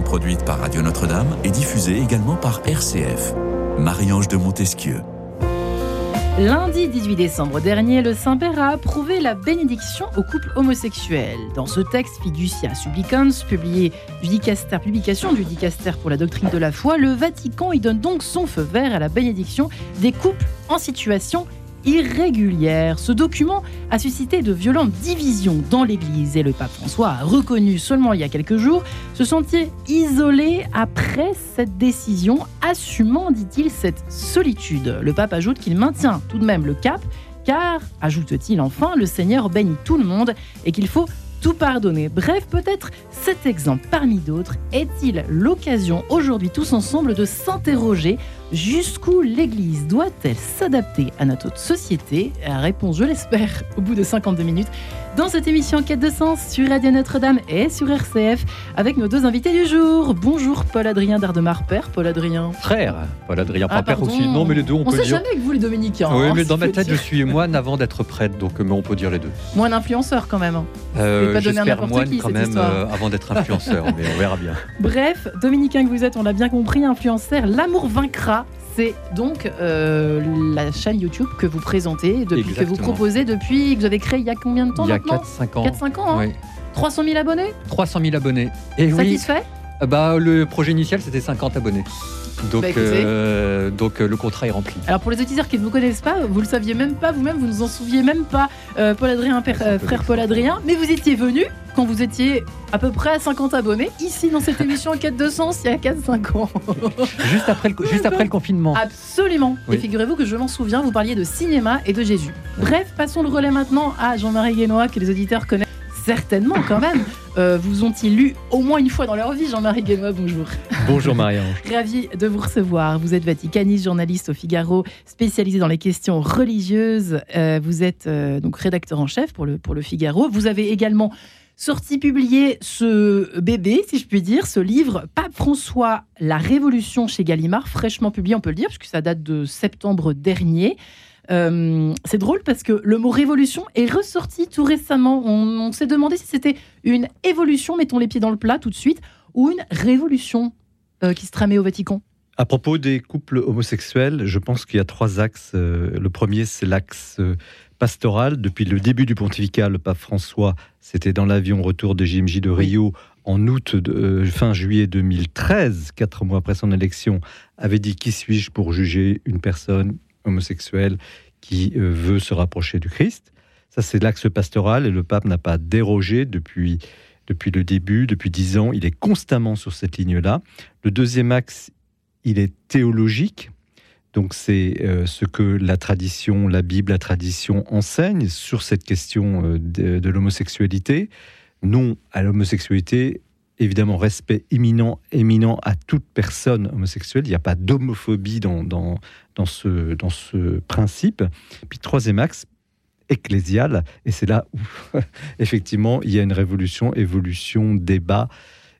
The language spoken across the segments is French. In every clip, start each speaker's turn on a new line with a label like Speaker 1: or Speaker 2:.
Speaker 1: produite par Radio Notre-Dame et diffusée également par RCF. Marie-Ange de Montesquieu.
Speaker 2: Lundi 18 décembre dernier, le Saint-Père a approuvé la bénédiction au couple homosexuel. Dans ce texte Fiducia Supplicans, publié du Dicaster, publication du Dicaster pour la doctrine de la foi, le Vatican y donne donc son feu vert à la bénédiction des couples en situation irrégulière. Ce document a suscité de violentes divisions dans l'Église et le pape François a reconnu seulement il y a quelques jours se sentir isolé après cette décision, assumant, dit-il, cette solitude. Le pape ajoute qu'il maintient tout de même le cap car, ajoute-t-il enfin, le Seigneur bénit tout le monde et qu'il faut tout pardonner. Bref, peut-être cet exemple parmi d'autres est-il l'occasion aujourd'hui tous ensemble de s'interroger jusqu'où l'Église doit-elle s'adapter à notre société? Réponse, je l'espère, au bout de 52 minutes dans cette émission Quête de sens sur Radio Notre-Dame et sur RCF avec nos deux invités du jour. Bonjour Paul-Adrien Dardemar, père Paul-Adrien.
Speaker 3: Frère, Paul-Adrien, pas
Speaker 2: Ah,
Speaker 3: père aussi. Non, mais les deux, on,
Speaker 2: On
Speaker 3: peut
Speaker 2: sait
Speaker 3: dire.
Speaker 2: jamais que vous les dominicains.
Speaker 3: Oui,
Speaker 2: hein,
Speaker 3: mais dans ma tête, je suis moine avant d'être prêtre, donc euh, mais on peut dire les deux.
Speaker 2: Moins d'influenceurs quand même.
Speaker 3: Euh,
Speaker 2: donner à
Speaker 3: J'espère moine
Speaker 2: qui,
Speaker 3: quand même euh, avant d'être influenceur, mais on verra bien.
Speaker 2: Bref, dominicain que vous êtes, on l'a bien compris, influenceur, l'amour vaincra. C'est donc euh, la chaîne YouTube que vous présentez, depuis, que vous proposez depuis, que vous avez créé il y a combien de temps
Speaker 3: Il y a
Speaker 2: maintenant
Speaker 3: 4-5 ans.
Speaker 2: 4-5 ans, hein
Speaker 3: Oui.
Speaker 2: 300 000 abonnés
Speaker 3: 300 000 abonnés. Et oui,
Speaker 2: Satisfait
Speaker 3: euh, bah, le projet initial, c'était 50 abonnés. Donc,
Speaker 2: Bah,
Speaker 3: euh, donc euh, le contrat est rempli.
Speaker 2: Alors pour les auditeurs qui ne vous connaissent pas, vous le saviez même pas, vous-même vous ne vous en souviez même pas, euh, Paul Adrien, père- euh,
Speaker 3: peu
Speaker 2: frère Paul Adrien, mais vous étiez venu quand vous étiez à peu près à 50 abonnés, ici dans cette émission Quête de Sens, il y a 4-5 ans.
Speaker 3: Juste après le, juste après le confinement.
Speaker 2: Absolument.
Speaker 3: Oui.
Speaker 2: Et figurez-vous que je m'en souviens, vous parliez de cinéma et de Jésus. Bref, passons le relais maintenant à Jean-Marie Guénois, que les auditeurs connaissent certainement quand même. Euh, vous ont-ils lu au moins une fois dans leur vie, Jean-Marie Guénois Bonjour.
Speaker 3: Bonjour Marie-Ange.
Speaker 2: Ravi de vous recevoir. Vous êtes vaticaniste, journaliste au Figaro, spécialisé dans les questions religieuses. Euh, vous êtes euh, donc rédacteur en chef pour le, pour le Figaro. Vous avez également sorti, publié ce bébé, si je puis dire, ce livre, Pape François, La Révolution chez Gallimard, fraîchement publié, on peut le dire, puisque ça date de septembre dernier. Euh, c'est drôle parce que le mot révolution est ressorti tout récemment. On, on s'est demandé si c'était une évolution, mettons les pieds dans le plat tout de suite, ou une révolution euh, qui se tramait au Vatican.
Speaker 4: À propos des couples homosexuels, je pense qu'il y a trois axes. Euh, Le premier, c'est l'axe pastoral. Depuis le début du pontificat, le pape François, c'était dans l'avion retour de JMJ de Rio en août, de- fin juillet 2013, quatre mois après son élection, avait dit Qui suis-je pour juger une personne homosexuelle qui euh, veut se rapprocher du Christ Ça, c'est l'axe pastoral et le pape n'a pas dérogé depuis, depuis le début, depuis dix ans. Il est constamment sur cette ligne-là. Le deuxième axe, il est théologique. Donc c'est euh, ce que la tradition, la Bible, la tradition enseigne sur cette question euh, de l'homosexualité. Non à l'homosexualité, évidemment respect imminent, éminent à toute personne homosexuelle. Il n'y a pas d'homophobie dans, dans, ce, dans ce principe. Puis troisième axe, ecclésial, et c'est là où effectivement il y a une révolution, évolution, débat.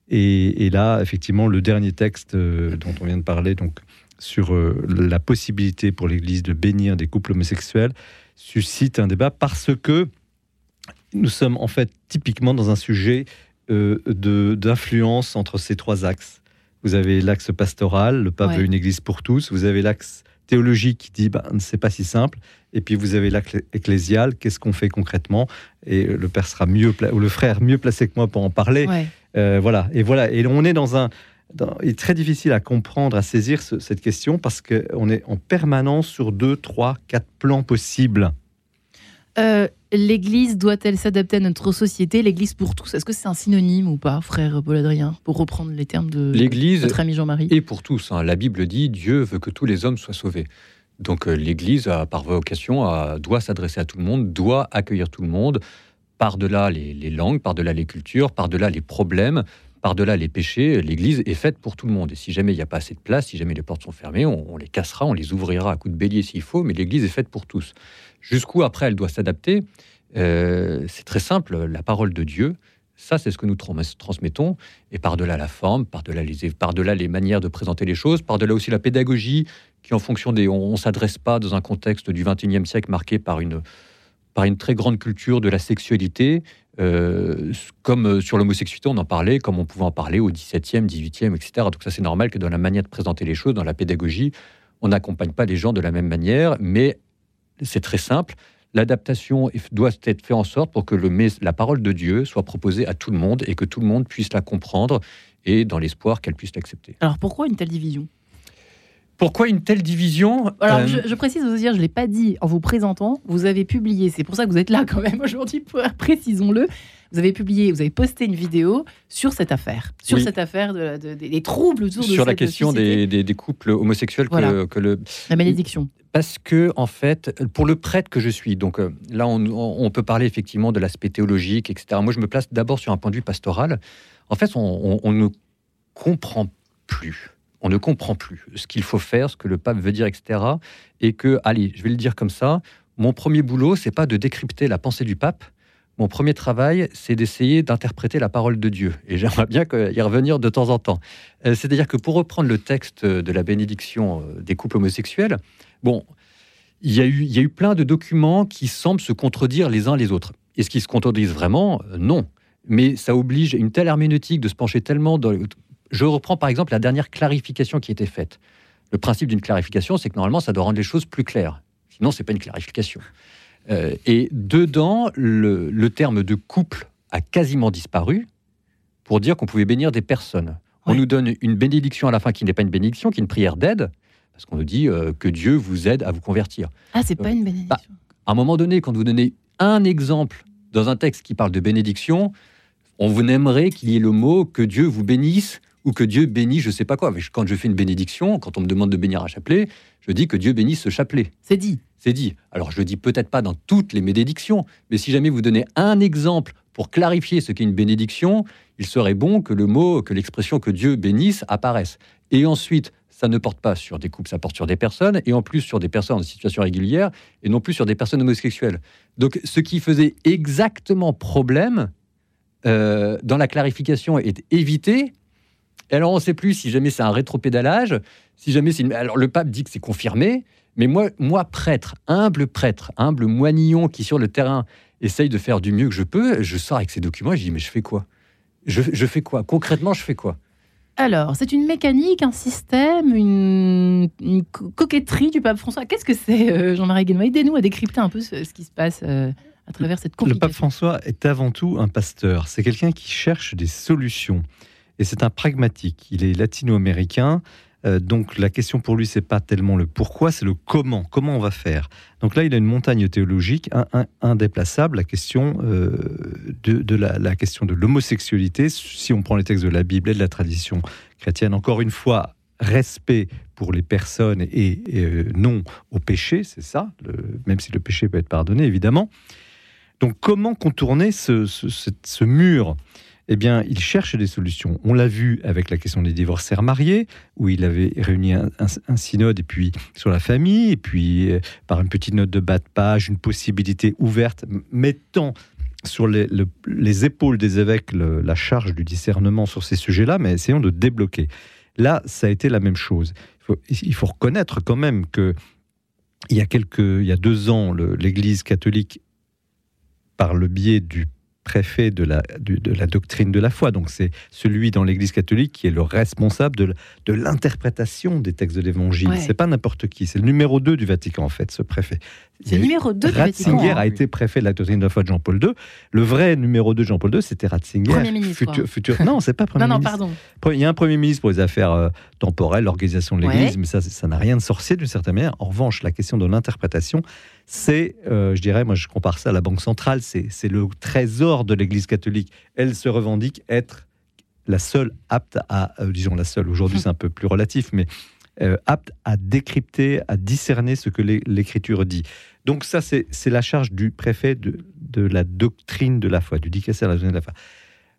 Speaker 4: Et, et là, effectivement, le dernier texte euh, dont on vient de parler, donc sur euh, la possibilité pour l'Église de bénir des couples homosexuels, suscite un débat parce que nous sommes en fait typiquement dans un sujet d'influence entre ces trois axes. Vous avez l'axe pastoral, le pape
Speaker 2: Ouais.
Speaker 4: veut une Église pour tous. Vous avez l'axe théologique qui dit bah, c'est pas si simple. Et puis vous avez l'axe ecclésial, qu'est-ce qu'on fait concrètement? Et le père sera mieux, ou le frère mieux placé que moi pour en parler.
Speaker 2: Ouais.
Speaker 4: Euh, voilà, et voilà, et on est dans un. dans- il est très difficile à comprendre, à saisir ce- cette question parce qu'on est en permanence sur deux, trois, quatre plans possibles.
Speaker 2: Euh, L'Église doit-elle s'adapter à notre société? L'Église pour tous, est-ce que c'est un synonyme ou pas, frère Paul Adrien, pour reprendre les termes de
Speaker 3: L'Église
Speaker 2: notre ami Jean-Marie?
Speaker 3: Et pour tous, hein. la Bible dit Dieu veut que tous les hommes soient sauvés. Donc euh, l'Église, a, par vocation, a- doit s'adresser à tout le monde, doit accueillir tout le monde, par-delà les, les langues, par-delà les cultures, par-delà les problèmes, par-delà les péchés. L'Église est faite pour tout le monde. Et si jamais il n'y a pas assez de place, si jamais les portes sont fermées, on, on les cassera, on les ouvrira à coups de bélier s'il faut, mais l'Église est faite pour tous. Jusqu'où après elle doit s'adapter Euh, C'est très simple, la parole de Dieu, ça c'est ce que nous trans- transmettons, et par-delà la forme, par-delà les, par-delà les manières de présenter les choses, par-delà aussi la pédagogie, qui en fonction des... On ne s'adresse pas dans un contexte du XXIe siècle marqué par une par une très grande culture de la sexualité, euh, comme euh, sur l'homosexualité, on en parlait, comme on pouvait en parler au XVIIe, XVIIIe, etc. Donc ça, c'est normal que dans la manière de présenter les choses, dans la pédagogie, on n'accompagne pas les gens de la même manière, mais c'est très simple. L'adaptation doit être faite en sorte pour que le, la parole de Dieu soit proposée à tout le monde et que tout le monde puisse la comprendre et dans l'espoir qu'elle puisse l'accepter.
Speaker 2: Alors pourquoi une telle division?
Speaker 3: Pourquoi une telle division?
Speaker 2: Alors, euh, je, précise aussi, je ne l'ai pas dit. En vous présentant, vous avez publié, c'est pour ça que vous êtes là quand même aujourd'hui, précisons-le, vous avez publié, vous avez posté une vidéo sur cette affaire, sur cette affaire de, des troubles autour de
Speaker 3: Sur la question des, des, couples homosexuels que, le...
Speaker 2: La malédiction.
Speaker 3: Parce que, en fait, pour le prêtre que je suis, donc euh, là, on, peut parler effectivement de l'aspect théologique, etc. Moi, je me place d'abord sur un point de vue pastoral. En fait, on, on ne comprend plus on ne comprend plus ce qu'il faut faire, ce que le pape veut dire, etc. Et que, allez, je vais le dire comme ça, mon premier boulot, c'est pas de décrypter la pensée du pape. Mon premier travail, c'est d'essayer d'interpréter la parole de Dieu. Et j'aimerais bien y revenir de temps en temps. Euh, c'est-à-dire que pour reprendre le texte de la bénédiction euh, des couples homosexuels, bon, il y, a eu, il y a eu plein de documents qui semblent se contredire les uns les autres. Est-ce qu'ils se contredisent vraiment? Non. Mais ça oblige une telle herméneutique de se pencher tellement dans, je reprends par exemple la dernière clarification qui a été faite. Le principe d'une clarification, c'est que normalement, ça doit rendre les choses plus claires. Sinon, c'est pas une clarification. Euh, et dedans, le, terme de couple a quasiment disparu pour dire qu'on pouvait bénir des personnes. On nous donne une bénédiction à la fin qui n'est pas une bénédiction, qui est une prière d'aide, parce qu'on nous dit euh, que Dieu vous aide à vous convertir.
Speaker 2: Ah, c'est pas une bénédiction. Bah,
Speaker 3: à un moment donné, quand vous donnez un exemple dans un texte qui parle de bénédiction, on vous aimerait qu'il y ait le mot que Dieu vous bénisse ou que Dieu bénit je sais pas quoi. Mais quand je fais une bénédiction, quand on me demande de bénir un chapelet, je dis que Dieu bénisse ce chapelet.
Speaker 2: C'est dit.
Speaker 3: C'est dit. Alors je le dis peut-être pas dans toutes les bénédictions, mais si jamais vous donnez un exemple pour clarifier ce qu'est une bénédiction, il serait bon que le mot, que l'expression que Dieu bénisse apparaisse. Et ensuite, ça ne porte pas sur des couples, ça porte sur des personnes, et en plus sur des personnes en situation régulière, et non plus sur des personnes homosexuelles. Donc ce qui faisait exactement problème euh, dans la clarification est évité. Alors, on ne sait plus si jamais c'est un rétropédalage, si jamais c'est Alors, le pape dit que c'est confirmé, mais moi, moi, prêtre, humble prêtre, humble moignillon qui, sur le terrain, essaye de faire du mieux que je peux, je sors avec ces documents et je dis, mais je fais quoi? Je, fais quoi? Concrètement, je fais quoi?
Speaker 2: Alors, c'est une mécanique, un système, une, coquetterie du pape François. Qu'est-ce que c'est, euh, Jean-Marie Guénois Aidez-nous à décrypter un peu ce, qui se passe euh, à travers cette.
Speaker 4: Le pape François est avant tout un pasteur. C'est quelqu'un qui cherche des solutions et c'est un pragmatique. Il est latino-américain. Euh, donc la question pour lui, c'est pas tellement le pourquoi, c'est le comment. Comment on va faire? Donc là, il a une montagne théologique indéplaçable, la question euh, de, la, question de l'homosexualité. Si on prend les textes de la Bible et de la tradition chrétienne, encore une fois, respect pour les personnes et, euh, non au péché, c'est ça. même si le péché peut être pardonné, évidemment. Donc comment contourner ce mur? Eh bien, il cherche des solutions. On l'a vu avec la question des divorcés mariés, où il avait réuni un, synode et puis sur la famille, et puis euh, par une petite note de bas de page, une possibilité ouverte, mettant sur les, épaules des évêques la charge du discernement sur ces sujets-là, mais essayons de débloquer. Là, ça a été la même chose. Il faut, il faut reconnaître quand même que il y a quelques, il y a deux ans, l'Église catholique, par le biais du préfet de la, de, la doctrine de la foi. Donc c'est celui dans l'Église catholique qui est le responsable de, de l'interprétation des textes de l'Évangile. C'est pas n'importe qui, c'est le numéro 2 du Vatican en fait, ce préfet.
Speaker 2: C'est le numéro 2 du Vatican.
Speaker 4: Ratzinger a été préfet de la doctrine de Jean-Paul II. Le vrai numéro 2 de Jean-Paul II, c'était Ratzinger.
Speaker 2: Premier ministre.
Speaker 4: Futur, futur... Non, c'est pas premier
Speaker 2: non,
Speaker 4: ministre.
Speaker 2: Non, pardon.
Speaker 4: Il y a un premier ministre pour les affaires euh, temporelles, l'organisation de l'Église, mais ça, ça n'a rien de sorcier d'une certaine manière. En revanche, la question de l'interprétation, c'est, euh, je dirais, moi je compare ça à la Banque centrale, c'est le trésor de l'Église catholique. Elle se revendique être la seule apte à, euh, disons la seule, aujourd'hui c'est un peu plus relatif, mais euh, apte à décrypter, à discerner ce que l'Écriture dit. Donc ça, c'est la charge du préfet de, de, la doctrine de la foi, du dicaster de la doctrine de la foi.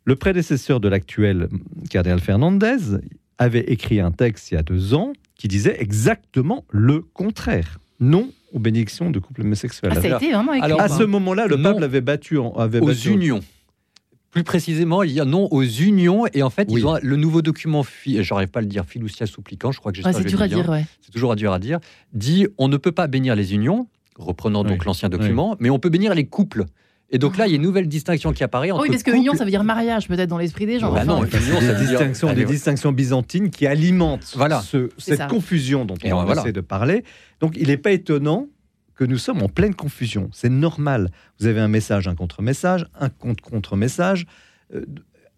Speaker 4: Le prédécesseur de l'actuel cardinal Fernandez avait écrit un texte il y a deux ans qui disait exactement le contraire. Non aux bénédictions de couples homosexuels.
Speaker 2: Ah, ça a été vraiment
Speaker 4: Alors, à ce moment-là, le pape l'avait battu. En, avait
Speaker 3: aux unions. Plus précisément, il y a non aux unions. Et en fait, ils ont le nouveau document, j'arrive pas à le dire, fiducia supplicant, je crois que
Speaker 2: j'ai C'est dur à dire,
Speaker 3: C'est toujours dur à dire. Dit on ne peut pas bénir les unions, reprenant donc l'ancien document, mais on peut bénir les couples. Et donc là, il y a une nouvelle distinction qui apparaît
Speaker 2: Ah
Speaker 3: entre
Speaker 2: oui, parce que
Speaker 3: couple-
Speaker 2: union, ça veut dire mariage, peut-être dans l'esprit des gens.
Speaker 3: Bah
Speaker 2: Enfin,
Speaker 3: non,
Speaker 2: enfin,
Speaker 3: union,
Speaker 4: des,
Speaker 3: ça veut dire-
Speaker 4: distinctions,
Speaker 3: Allez,
Speaker 4: des
Speaker 3: ouais.
Speaker 4: distinctions byzantines qui alimentent
Speaker 3: Voilà.
Speaker 4: ce- cette
Speaker 2: ça.
Speaker 4: confusion dont
Speaker 3: Et
Speaker 4: on
Speaker 3: voilà.
Speaker 4: essaie de parler. Donc il n'est pas étonnant que nous sommes en pleine confusion. C'est normal. Vous avez un message, un contre-message, un contre-contre-message. euh,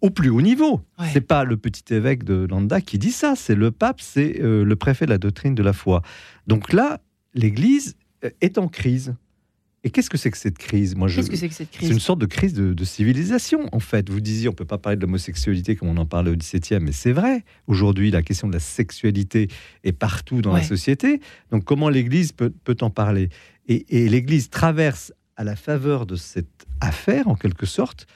Speaker 4: au plus haut niveau.
Speaker 2: Ouais.
Speaker 4: C'est pas le petit évêque de Landa qui dit ça, c'est le pape, c'est euh, le préfet de la doctrine de la foi. Donc là, l'Église euh, est en crise. Et qu'est-ce que c'est que cette crise? Moi, je,
Speaker 2: Qu'est-ce que c'est que cette
Speaker 4: c'est
Speaker 2: crise?
Speaker 4: une sorte de crise de, de civilisation, en fait. Vous disiez, on peut pas parler de l'homosexualité comme on en parlait au XVIIe, mais c'est vrai. Aujourd'hui, la question de la sexualité est partout dans
Speaker 2: Ouais.
Speaker 4: la société. Donc, comment l'Église peut, peut en parler? Et, l'Église traverse, à la faveur de cette affaire, en quelque sorte,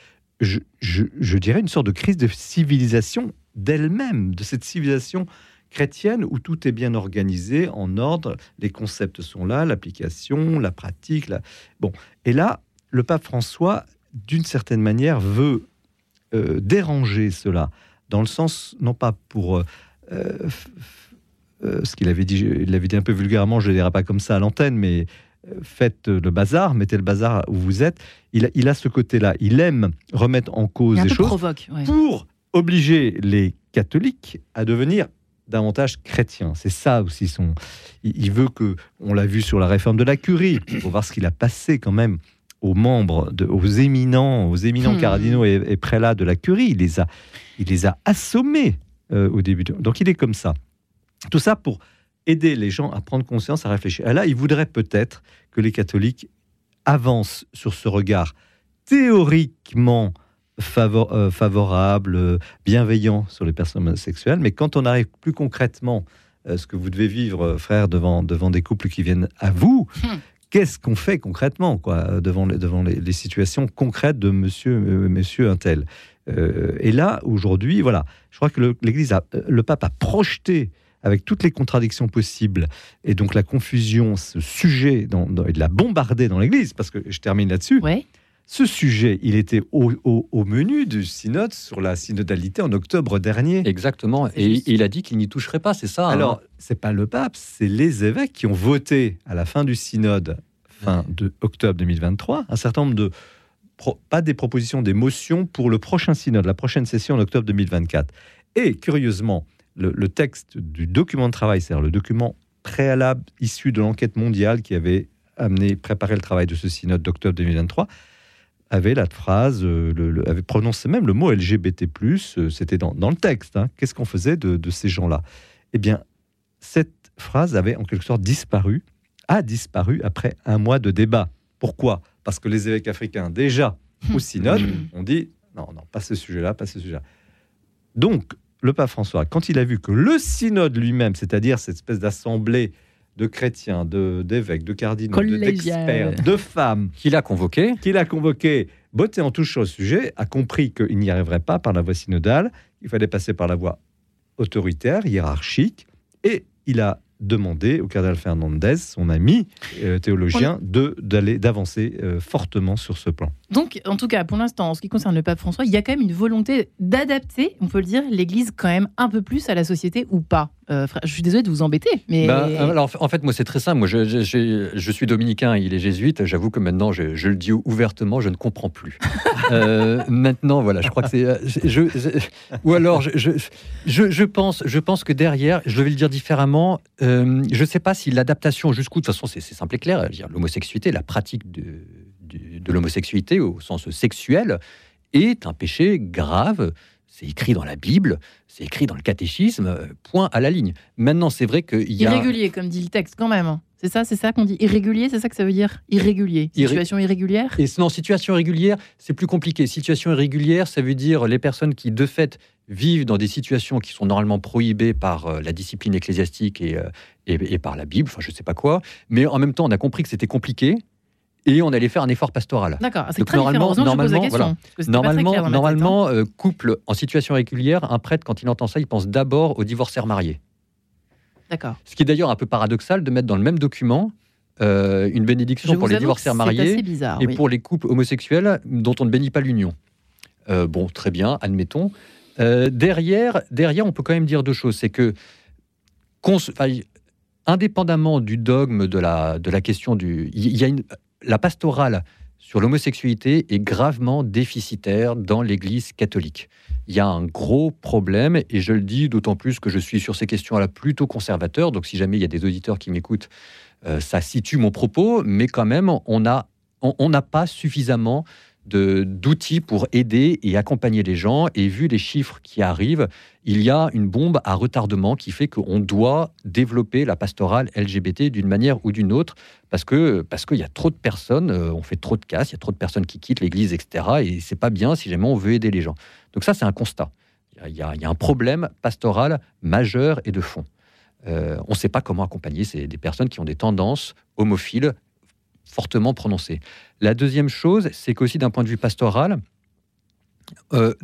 Speaker 4: je, dirais une sorte de crise de civilisation d'elle-même, de cette civilisation chrétienne où tout est bien organisé, en ordre, les concepts sont là, l'application, la pratique. Bon, et là, le pape François, d'une certaine manière, veut euh, déranger cela, dans le sens, non pas pour... euh, euh, ce qu'il avait dit, il l'avait dit un peu vulgairement, je ne le dirai pas comme ça à l'antenne, mais faites le bazar, mettez le bazar où vous êtes. Il, a- il a ce côté-là. Il aime remettre en cause
Speaker 2: un
Speaker 4: des
Speaker 2: peu
Speaker 4: choses
Speaker 2: provoque. ouais.
Speaker 4: pour obliger les catholiques à devenir davantage chrétiens. C'est ça aussi son. Il, il veut que, on l'a vu sur la réforme de la curie, il faut voir ce qu'il a passé quand même aux membres, de, aux éminents, aux éminents
Speaker 2: Hmm.
Speaker 4: cardinaux et, et prélats de la curie. Il les a, il les a assommés euh, au début. de- Donc il est comme ça. Tout ça pour aider les gens à prendre conscience, à réfléchir. Et là, il voudrait peut-être que les catholiques avancent sur ce regard théoriquement favor- euh, favorable, euh, bienveillant sur les personnes homosexuelles, mais quand on arrive plus concrètement, euh, ce que vous devez vivre, frère, devant, devant des couples qui viennent à vous,
Speaker 2: Hmm.
Speaker 4: qu'est-ce qu'on fait concrètement, quoi, devant les, devant les, les situations concrètes de monsieur, euh, monsieur un tel? Euh, Et là, aujourd'hui, voilà, je crois que l'Église, le pape a projeté avec toutes les contradictions possibles et donc la confusion, ce sujet, dans, dans- il l'a bombardé dans l'Église, parce que je termine là-dessus.
Speaker 2: Ouais.
Speaker 4: Ce sujet, il était au, au- au menu du synode sur la synodalité en octobre dernier.
Speaker 3: Exactement. Et
Speaker 2: juste.
Speaker 3: il a dit qu'il n'y toucherait pas, c'est ça. hein.
Speaker 4: Alors, c'est pas le pape, c'est les évêques qui ont voté à la fin du synode, fin de octobre 2023, un certain nombre de pro- pas des propositions, des motions pour le prochain synode, la prochaine session en octobre 2024. Et curieusement, le, le texte du document de travail, c'est-à-dire le document préalable issu de l'enquête mondiale qui avait amené, préparé le travail de ce synode d'octobre 2023, avait la phrase, euh, le- le- avait prononcé même le mot LGBT+, euh, c'était dans, dans le texte. hein. Qu'est-ce qu'on faisait de, de ces gens-là? Eh bien, cette phrase avait en quelque sorte disparu, a disparu après un mois de débat. Pourquoi? Parce que les évêques africains, déjà au synode, ont dit non, non, pas ce sujet-là, pas ce sujet-là. Donc, le pape François, quand il a vu que le synode lui-même, c'est-à-dire cette espèce d'assemblée de chrétiens, de- d'évêques, de, cardinaux, d'experts, de femmes,
Speaker 3: Qu'il a convoqué.
Speaker 4: qu'il a convoqué, botté en touche sur le sujet, a compris qu'il n'y arriverait pas par la voie synodale, il fallait passer par la voie autoritaire, hiérarchique, et il a demandé au cardinal Fernandez, son ami euh, théologien, de d'aller d'avancer euh, fortement sur ce plan.
Speaker 2: Donc, en tout cas, pour l'instant, en ce qui concerne le pape François, il y a quand même une volonté d'adapter, on peut le dire, l'Église quand même un peu plus à la société ou pas. Euh, je suis désolée de vous embêter, mais
Speaker 3: Bah, alors, en fait, moi, c'est très simple. Moi, je, je- je- je suis dominicain, il est jésuite. J'avoue que maintenant, je, je le dis ouvertement, je ne comprends plus. Euh, maintenant, voilà, je crois que c'est. euh, ou alors, je, pense, je pense que derrière, je vais le dire différemment. euh, je ne sais pas si l'adaptation jusqu'où, de toute façon, c'est simple et clair. L'homosexualité, la pratique de, de, l'homosexualité au sens sexuel est un péché grave. C'est écrit dans la Bible, c'est écrit dans le catéchisme, euh, point à la ligne. Maintenant, c'est vrai qu'il y a.
Speaker 2: irrégulier, comme dit le texte, quand même. hein. C'est ça, c'est ça qu'on dit. Irrégulier, c'est ça que ça veut dire Irrégulier.
Speaker 3: Irré-
Speaker 2: Situation irrégulière
Speaker 3: Et non, situation irrégulière, c'est plus compliqué. Situation irrégulière, ça veut dire les personnes qui, de fait, vivent dans des situations qui sont normalement prohibées par euh, la discipline ecclésiastique et, euh, et, et par la Bible, enfin, je sais pas quoi. Mais en même temps, on a compris que c'était compliqué et on allait faire un effort pastoral.
Speaker 2: D'accord, c'est très différent.
Speaker 3: normalement-
Speaker 2: la
Speaker 3: normalement,
Speaker 2: très
Speaker 3: Normalement,
Speaker 2: clair
Speaker 3: normalement euh, couple en situation régulière, un prêtre, quand il entend ça, il pense d'abord aux divorcés mariés.
Speaker 2: D'accord.
Speaker 3: Ce qui est d'ailleurs un peu paradoxal de mettre dans le même document euh, une bénédiction
Speaker 2: Je
Speaker 3: pour les divorcés mariés
Speaker 2: bizarre.
Speaker 3: et
Speaker 2: oui.
Speaker 3: pour les couples homosexuels dont on ne bénit pas l'union. Euh, bon, très bien, admettons. Euh, derrière, derrière, on peut quand même dire deux choses. C'est que indépendamment du dogme de la, de la question du... Il y a une, la pastorale sur l'homosexualité est gravement déficitaire dans l'Église catholique. Il y a un gros problème, et je le dis d'autant plus que je suis sur ces questions-là plutôt conservateur, donc si jamais il y a des auditeurs qui m'écoutent, euh, ça situe mon propos, mais quand même, on n'a pas suffisamment d'outils pour aider et accompagner les gens. Et vu les chiffres qui arrivent, il y a une bombe à retardement qui fait qu'on doit développer la pastorale LGBT d'une manière ou d'une autre parce que parce qu'il y a trop de personnes, euh, on fait trop de casse, il y a trop de personnes qui quittent l'Église, etc. Et c'est pas bien si jamais on veut aider les gens. Donc ça, c'est un constat. Il y, a, un problème pastoral majeur et de fond. Euh, on ne sait pas comment accompagner ces, des personnes qui ont des tendances homophiles fortement prononcées. La deuxième chose, c'est qu'aussi d'un point de vue pastoral, euh,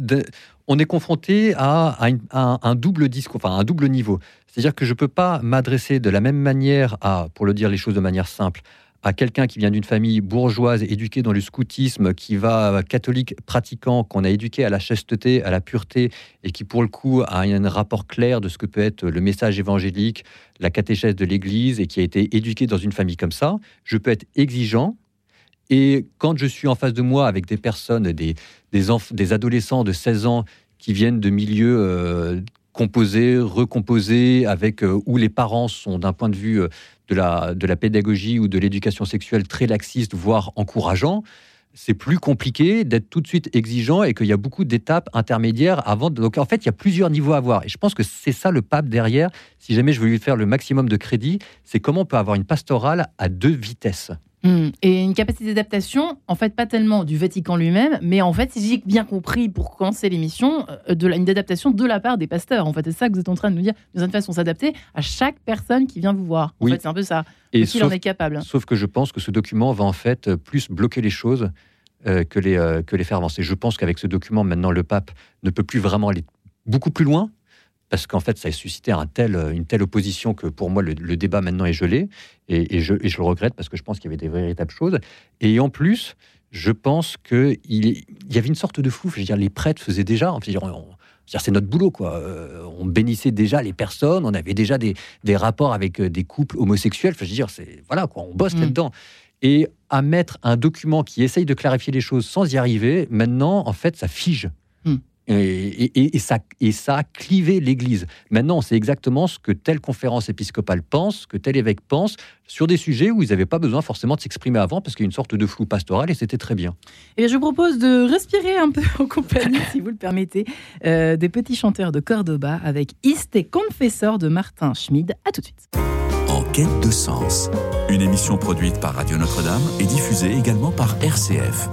Speaker 3: on est confronté à, un double discours, enfin un double niveau. C'est-à-dire que je ne peux pas m'adresser de la même manière à, pour le dire les choses de manière simple, à quelqu'un qui vient d'une famille bourgeoise éduquée dans le scoutisme, qui va catholique pratiquant, qu'on a éduqué à la chasteté, à la pureté, et qui pour le coup a un rapport clair de ce que peut être le message évangélique, la catéchèse de l'Église, et qui a été éduqué dans une famille comme ça, je peux être exigeant. Et quand je suis en face de moi avec des personnes, des, des, des adolescents de 16 ans qui viennent de milieux euh, composés, recomposés, avec euh, où les parents sont d'un point de vue euh, de la, de la pédagogie ou de l'éducation sexuelle très laxiste, voire encourageant, c'est plus compliqué d'être tout de suite exigeant et qu'il y a beaucoup d'étapes intermédiaires avant. Donc en fait, il y a plusieurs niveaux à voir. Et je pense que c'est ça le pape derrière. Si jamais je veux lui faire le maximum de crédit, c'est comment on peut avoir une pastorale à deux vitesses.
Speaker 2: Hmm. Et une capacité d'adaptation, en fait, pas tellement du Vatican lui-même, mais en fait, si j'ai bien compris pour commencer l'émission, euh, de une adaptation de la part des pasteurs. En fait, c'est ça que vous êtes en train de nous dire. De toute façon, s'adapter à chaque personne qui vient vous voir. En fait, c'est un peu ça. Et qu'il en est capable.
Speaker 3: Sauf que je pense que ce document va en fait plus bloquer les choses euh, que, les, euh, que les faire avancer. Je pense qu'avec ce document, maintenant, le pape ne peut plus vraiment aller beaucoup plus loin parce qu'en fait, ça a suscité un tel, une telle opposition que pour moi, le, débat maintenant est gelé. Et, je, je, le regrette parce que je pense qu'il y avait des véritables choses. Et en plus, je pense qu'il il y avait une sorte de flou. Je veux dire, les prêtres faisaient déjà. c'est notre boulot, quoi. Euh, on bénissait déjà les personnes, on avait déjà des, des rapports avec euh, des couples homosexuels. Enfin, je veux dire, c'est voilà, quoi. On bosse mm. là-dedans. Et à mettre un document qui essaye de clarifier les choses sans y arriver, maintenant, en fait, ça fige. Et, ça, et ça a clivé l'Église. Maintenant, c'est exactement ce que telle conférence épiscopale pense, que tel évêque pense, sur des sujets où ils n'avaient pas besoin forcément de s'exprimer avant, parce qu'il y a une sorte de flou pastoral, et c'était très bien.
Speaker 2: Et je vous propose de respirer un peu en compagnie, si vous le permettez, euh, des petits chanteurs de Cordoba avec Iste Confessor de Martin Schmid. À tout de suite.
Speaker 5: En quête de sens, une émission produite par Radio Notre-Dame et diffusée également par RCF.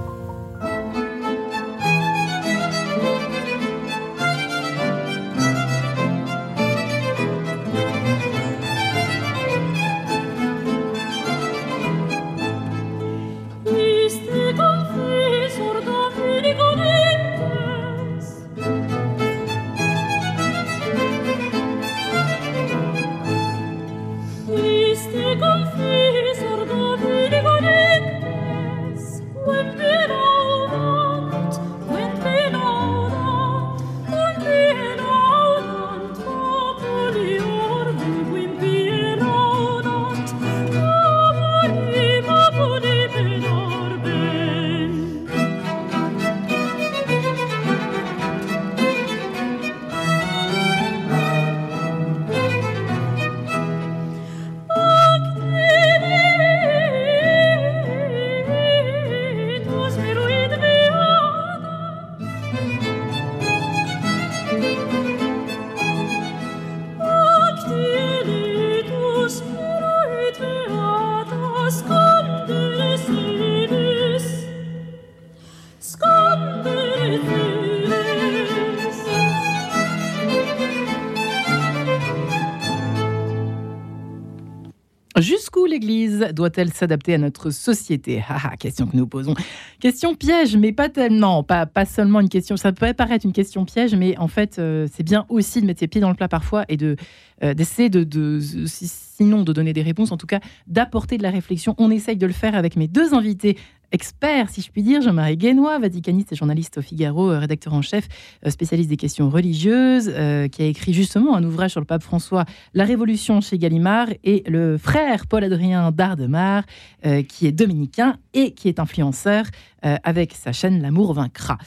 Speaker 2: Doit-elle s'adapter à notre société? Ah, Question que nous posons. Question piège, mais pas tellement, pas, pas seulement une question. Ça peut paraître une question piège, mais en fait, euh, c'est bien aussi de mettre ses pieds dans le plat parfois et de euh, d'essayer de, de, sinon de donner des réponses, en tout cas d'apporter de la réflexion. On essaye de le faire avec mes deux invités expert, si je puis dire, Jean-Marie Guénois, vaticaniste et journaliste au Figaro, euh, rédacteur en chef, euh, spécialiste des questions religieuses, euh, qui a écrit justement un ouvrage sur le pape François, La Révolution chez Gallimard, et le frère Paul-Adrien Dardemar, qui est dominicain et qui est influenceur avec sa chaîne L'amour vaincra.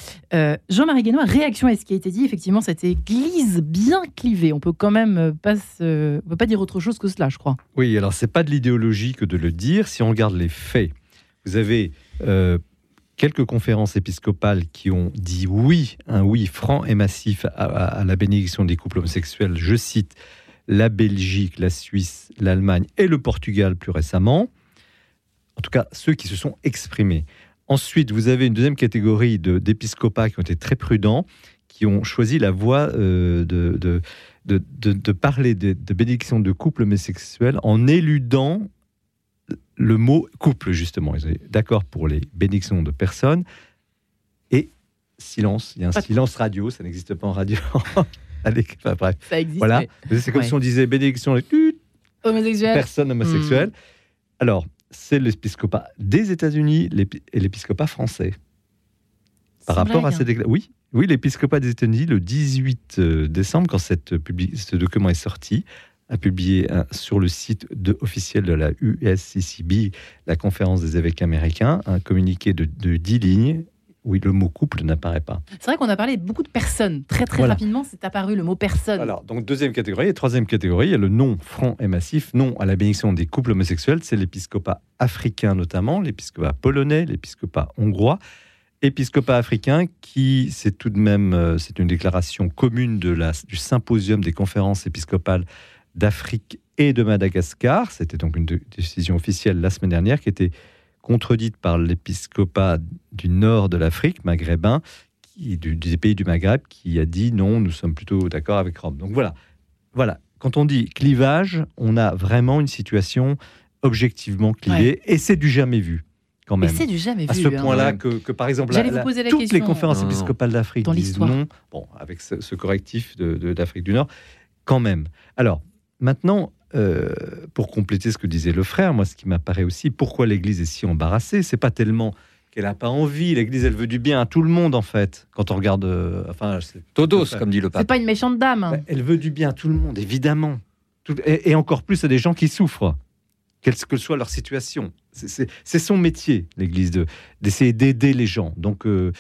Speaker 2: Jean-Marie Guénois, réaction à ce qui a été dit, effectivement, cette église bien clivée. On peut quand même pas, se... On peut pas dire autre chose que cela, je crois.
Speaker 4: Oui, alors c'est pas de l'idéologie que de le dire. Si on regarde les faits, vous avez euh, quelques conférences épiscopales qui ont dit oui, un oui franc et massif à, la bénédiction des couples homosexuels. Je cite la Belgique, la Suisse, l'Allemagne et le Portugal plus récemment. En tout cas, ceux qui se sont exprimés. Ensuite, vous avez une deuxième catégorie d'épiscopats qui ont été très prudents, qui ont choisi la voie euh, de, de, de, parler de, bénédiction de couples homosexuels en éludant le mot couple, justement. D'accord pour les bénédictions de personnes. Et silence, il y a un silence radio, ça n'existe pas en radio.
Speaker 2: Allez, enfin, bref. Ça existe.
Speaker 4: Voilà. C'est comme si on disait bénédiction de personnes homosexuelles. Hmm. Alors, c'est l'épiscopat des États-Unis et l'épiscopat français. Par rapport à cette Oui, oui l'épiscopat des États-Unis, le 18 euh, décembre, quand cette ce document est sorti, a publié sur le site de, officiel de la USCCB, la conférence des évêques américains, un communiqué de, de 10 lignes oui, le mot couple n'apparaît pas.
Speaker 2: C'est vrai qu'on a parlé beaucoup de personnes. Très très rapidement, c'est apparu le mot personne.
Speaker 4: Alors, donc deuxième catégorie. Et troisième catégorie, il y a le non franc et massif, non à la bénédiction des couples homosexuels. C'est l'épiscopat africain notamment, l'épiscopat polonais, l'épiscopat hongrois. Épiscopat africain qui, c'est tout de même, euh, c'est une déclaration commune de la, du symposium des conférences épiscopales d'Afrique et de Madagascar. C'était donc une décision officielle la semaine dernière qui était contredite par l'épiscopat du nord de l'Afrique, maghrébin, qui, des pays du Maghreb, qui a dit non, nous sommes plutôt d'accord avec Rome. Donc voilà, voilà. Quand on dit clivage, on a vraiment une situation objectivement clivée, et c'est du jamais vu. Quand même.
Speaker 2: Et c'est du jamais vu.
Speaker 4: À ce hein. point-là que, par exemple, toutes les conférences épiscopales d'Afrique disent non, bon, avec ce, correctif d'Afrique de, du Nord, quand même. Alors, Maintenant, euh, pour compléter ce que disait le frère, moi, ce qui m'apparaît aussi, pourquoi l'Église est si embarrassée, c'est pas tellement qu'elle n'a pas envie. L'Église, elle veut du bien à tout le monde, en fait. Quand on regarde, euh, enfin,
Speaker 3: Todos, comme dit le pape.
Speaker 2: C'est pas une méchante dame.
Speaker 4: Elle veut du bien à tout le monde, évidemment, et, encore plus à des gens qui souffrent, quelle que soit leur situation. C'est son métier, l'Église, d'essayer d'aider les gens. Donc, euh,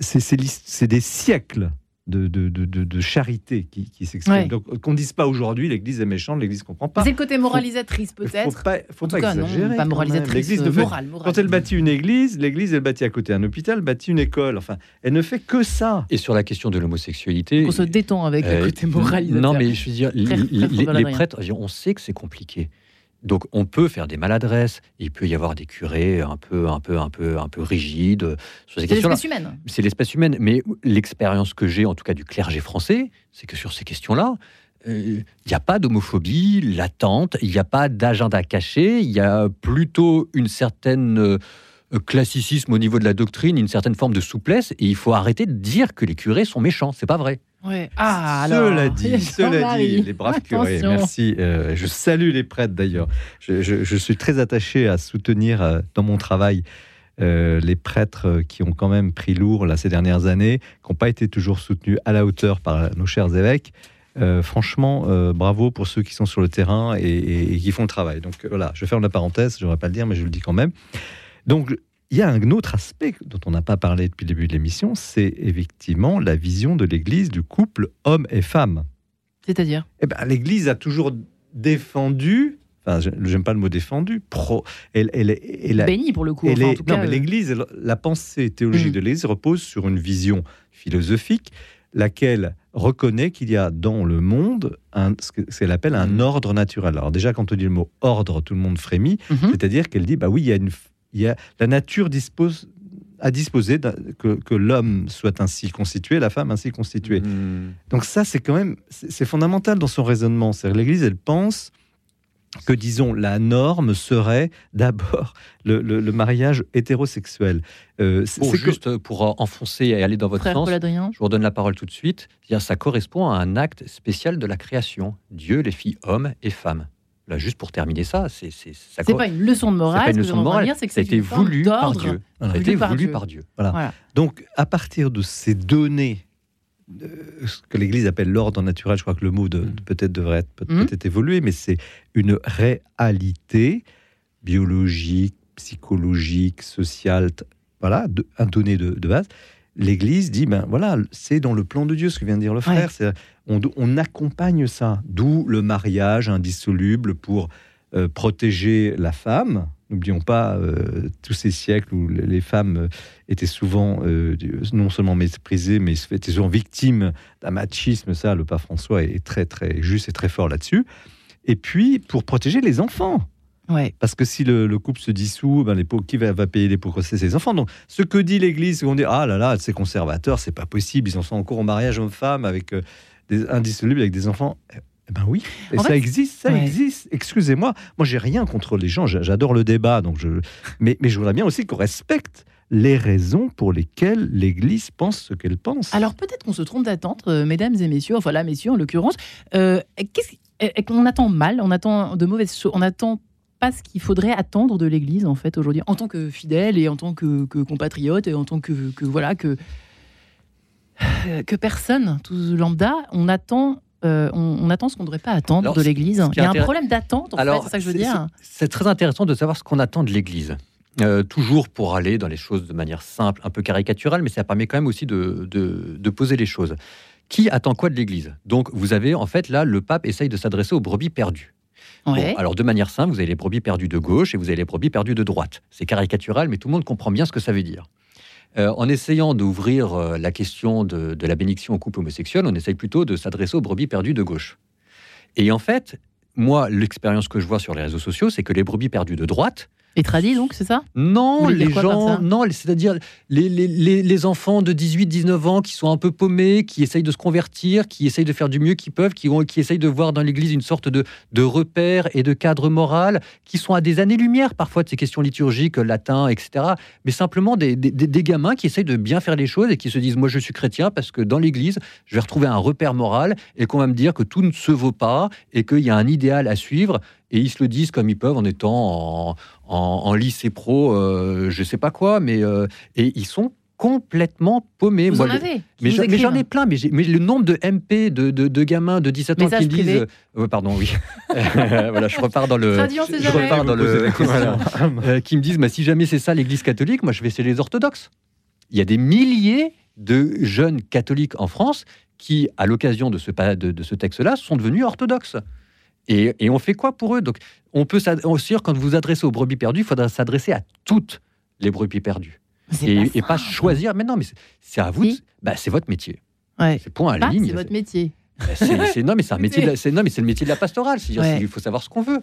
Speaker 4: c'est des siècles de, de, de, charité qui, qui s'exprime. Donc qu'on ne dise pas aujourd'hui l'Église est méchante, l'Église ne comprend pas.
Speaker 2: C'est le côté moralisatrice peut-être.
Speaker 4: Faut pas, faut pas exagérer. pas
Speaker 2: moralisatrice, euh, morale,
Speaker 4: Quand elle bâtit une église, l'église elle bâtit à côté un hôpital, bâtit une école. Enfin, elle ne fait que ça.
Speaker 3: Et sur la question de l'homosexualité,
Speaker 2: on se détend avec le euh, côté moralisateur.
Speaker 3: Non, mais je veux dire, les prêtres, on sait que c'est compliqué. Donc on peut faire des maladresses. Il peut y avoir des curés un peu, un peu, un peu, un peu rigides
Speaker 2: sur ces questions-là. C'est l'espèce humaine.
Speaker 3: C'est l'espèce humaine. Mais l'expérience que j'ai, en tout cas du clergé français, c'est que sur ces questions-là, euh, il n'y a pas d'homophobie latente, il n'y a pas d'agenda caché, il y a plutôt une certaine euh, classicisme au niveau de la doctrine, une certaine forme de souplesse. Et il faut arrêter de dire que les curés sont méchants. C'est pas vrai.
Speaker 2: Ouais. Ah,
Speaker 4: cela dit, cela dit, les braves curés, merci. Euh, je salue les prêtres d'ailleurs. Je, suis très attaché à soutenir euh, dans mon travail euh, les prêtres qui ont quand même pris lourd là, ces dernières années, qui n'ont pas été toujours soutenus à la hauteur par nos chers évêques. franchement, bravo pour ceux qui sont sur le terrain et, et, qui font le travail. Donc voilà, je ferme la parenthèse, je ne devrais pas le dire, mais je le dis quand même. Donc il y a un autre aspect dont on n'a pas parlé depuis le début de l'émission, c'est effectivement la vision de l'Église du couple homme et femme.
Speaker 2: C'est-à-dire?
Speaker 4: Eh ben, L'Église a toujours défendu, enfin, j'aime pas le mot défendu, pro, elle, elle, elle,
Speaker 2: béni pour le coup.
Speaker 4: Elle non, mais euh, l'Église, la pensée théologique mm. de l'Église repose sur une vision philosophique, laquelle reconnaît qu'il y a dans le monde un, ce qu'elle appelle un mm. ordre naturel. Alors déjà, quand on dit le mot ordre, tout le monde frémit, mm-hmm. c'est-à-dire qu'elle dit, bah oui, il y a une il la nature dispose à disposer que, que l'homme soit ainsi constitué, la femme ainsi constituée. Hmm. Donc ça, c'est quand même, c'est fondamental dans son raisonnement. C'est l'Église, elle pense que, disons, la norme serait d'abord le, mariage hétérosexuel.
Speaker 3: Euh, pour juste pour enfoncer et aller dans votre sens, je vous redonne la parole tout de suite. Ça correspond à un acte spécial de la création. Dieu les fit hommes et femmes. Là, juste pour terminer ça, c'est c'est ça
Speaker 2: C'est pas une leçon de morale.
Speaker 3: pas une leçon de morale.
Speaker 2: c'est que
Speaker 3: ça a
Speaker 2: c'est
Speaker 3: été
Speaker 2: une forme
Speaker 3: voulu par. Dieu.
Speaker 4: Voilà.
Speaker 2: Voulu par
Speaker 3: voulu
Speaker 2: Dieu.
Speaker 3: par Dieu.
Speaker 2: Voilà.
Speaker 4: Donc, à partir de ces données, euh, ce que l'Église appelle l'ordre naturel, je crois que le mot de-
Speaker 3: Mm.
Speaker 4: peut-être devrait être peut- peut-être évolué, mais c'est une réalité biologique, psychologique, sociale, voilà, de- un donné de, de base. L'Église dit, ben voilà, c'est dans le plan de Dieu, ce que vient de dire le frère. On, on accompagne ça, d'où le mariage indissoluble pour euh, protéger la femme. N'oublions pas euh, tous ces siècles où les femmes euh, étaient souvent euh, non seulement méprisées, mais étaient souvent victimes d'un machisme. Ça, le pape François est très très juste et très fort là-dessus. Et puis pour protéger les enfants.
Speaker 2: Ouais.
Speaker 4: Parce que si le, le couple se dissout, ben les pots, qui va, va payer les grossesses C'est ses enfants? Donc, ce que dit l'Église, c'est qu'on dit ah là là, c'est conservateur, c'est pas possible. Ils en sont encore au mariage homme-femme avec euh, des indissolubles avec des enfants. Eh ben oui, et ça
Speaker 2: fait,
Speaker 4: existe, ça
Speaker 2: ouais.
Speaker 4: existe. Excusez-moi, moi j'ai rien contre les gens, j'a- j'adore le débat, donc je. Mais, mais je voudrais bien aussi qu'on respecte les raisons pour lesquelles l'Église pense ce qu'elle pense.
Speaker 2: Alors peut-être qu'on se trompe d'attente, euh, mesdames et messieurs, enfin là, messieurs en l'occurrence. Euh, qu'est-ce qu'on attend mal, on attend de mauvaises choses, on attend pas ce qu'il faudrait attendre de l'Église en fait aujourd'hui, en tant que fidèle et en tant que, que compatriote et en tant que, que voilà que que personne, tout lambda, on attend. euh, on, on attend ce qu'on ne devrait pas attendre
Speaker 3: Alors,
Speaker 2: de l'Église. Il y a un problème d'attente, en fait, c'est ça que je veux dire.
Speaker 3: C'est très intéressant de savoir ce qu'on attend de l'Église. Euh, toujours pour aller dans les choses de manière simple, un peu caricaturale, mais ça permet quand même aussi de, de- de poser les choses. Qui attend quoi de l'Église? Donc, vous avez en fait là, le pape essaye de s'adresser aux brebis perdues. Bon, alors, de manière simple, vous avez les brebis perdues de gauche et vous avez les brebis perdues de droite. C'est caricatural, mais tout le monde comprend bien ce que ça veut dire. Euh, en essayant d'ouvrir euh, la question de, de la bénédiction au couple homosexuel, on essaye plutôt de s'adresser aux brebis perdues de gauche. Et en fait, moi, l'expérience que je vois sur les réseaux sociaux, c'est que les brebis perdues de droite,
Speaker 2: Et tradit donc, c'est ça?
Speaker 3: Non, les gens, non, c'est-à-dire les, les, les, les enfants de 18-19 ans qui sont un peu paumés, qui essayent de se convertir, qui essayent de faire du mieux qu'ils peuvent, qui, ont, qui essayent de voir dans l'Église une sorte de, de repère et de cadre moral, qui sont à des années-lumière parfois de ces questions liturgiques, latin, etc. Mais simplement des, des, des- des gamins qui essayent de bien faire les choses et qui se disent Moi, je suis chrétien parce que dans l'Église, je vais retrouver un repère moral et qu'on va me dire que tout ne se vaut pas et qu'il y a un idéal à suivre. Et ils se le disent comme ils peuvent en étant en, en, en lycée pro, euh, je sais pas quoi, mais euh, et ils sont complètement paumés.
Speaker 2: Vous
Speaker 3: Moi,
Speaker 2: en avez
Speaker 3: mais j'en mais j'en
Speaker 2: écrivent.
Speaker 3: ai plein, mais, le nombre de MP de, de, de gamins de 17 ans
Speaker 2: Message
Speaker 3: qui me disent.
Speaker 2: privé.
Speaker 3: euh, pardon, oui. voilà, je repars dans le. Je repars dans le. voilà. Euh, qui me disent bah, si jamais c'est ça l'Église catholique, moi je vais essayer les orthodoxes. Il y a des milliers de jeunes catholiques en France qui, à l'occasion de ce, de ce texte-là, sont devenus orthodoxes. Et, et on fait quoi pour eux? Donc, on peut sûr, quand vous vous adressez aux brebis perdues, il faudra s'adresser à toutes les brebis perdues et,
Speaker 2: pas
Speaker 3: et pas
Speaker 2: ça.
Speaker 3: choisir. Mais non, mais c'est- à vous. de- bah, c'est votre métier.
Speaker 2: Ouais.
Speaker 3: C'est point à la ligne.
Speaker 2: c'est votre métier.
Speaker 3: Bah, c'est- non, mais c'est un métier. de non, mais c'est le métier de la pastorale. C'est-à-dire,
Speaker 2: Ouais.
Speaker 3: il faut savoir ce qu'on veut.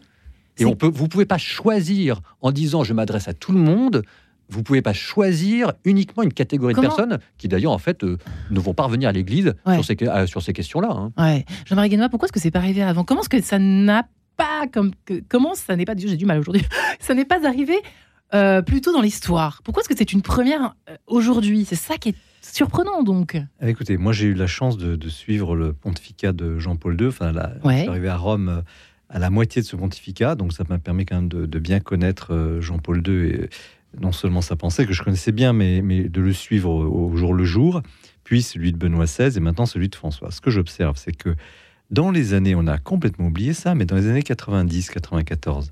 Speaker 3: Et on peut, vous pouvez pas choisir en disant je m'adresse à tout le monde. Vous pouvez pas choisir uniquement une catégorie
Speaker 2: Comment
Speaker 3: de personnes qui d'ailleurs en fait euh, ne vont pas revenir à l'Église
Speaker 2: Ouais.
Speaker 3: sur ces, que- euh, sur ces questions-là. hein.
Speaker 2: Ouais. Jean-Marie Guénois, pourquoi est-ce que c'est pas arrivé avant? Comment est-ce que ça n'a pas comme que- comment ça n'est pas j'ai du mal aujourd'hui ça n'est pas arrivé euh, plus tôt dans l'histoire Pourquoi est-ce que c'est une première euh, aujourd'hui? C'est ça qui est surprenant donc.
Speaker 4: Ah, Écoutez, moi j'ai eu la chance de, de suivre le pontificat de Jean-Paul II. Enfin, là,
Speaker 2: Ouais.
Speaker 4: je suis arrivé à Rome euh, à la moitié de ce pontificat, donc ça m'a permis quand même de, de bien connaître Jean-Paul II et non seulement sa pensée que je connaissais bien, mais, mais de le suivre au, jour le jour, puis celui de Benoît XVI et maintenant celui de François. Ce que j'observe, c'est que dans les années, on a complètement oublié ça, mais dans les années 90-94,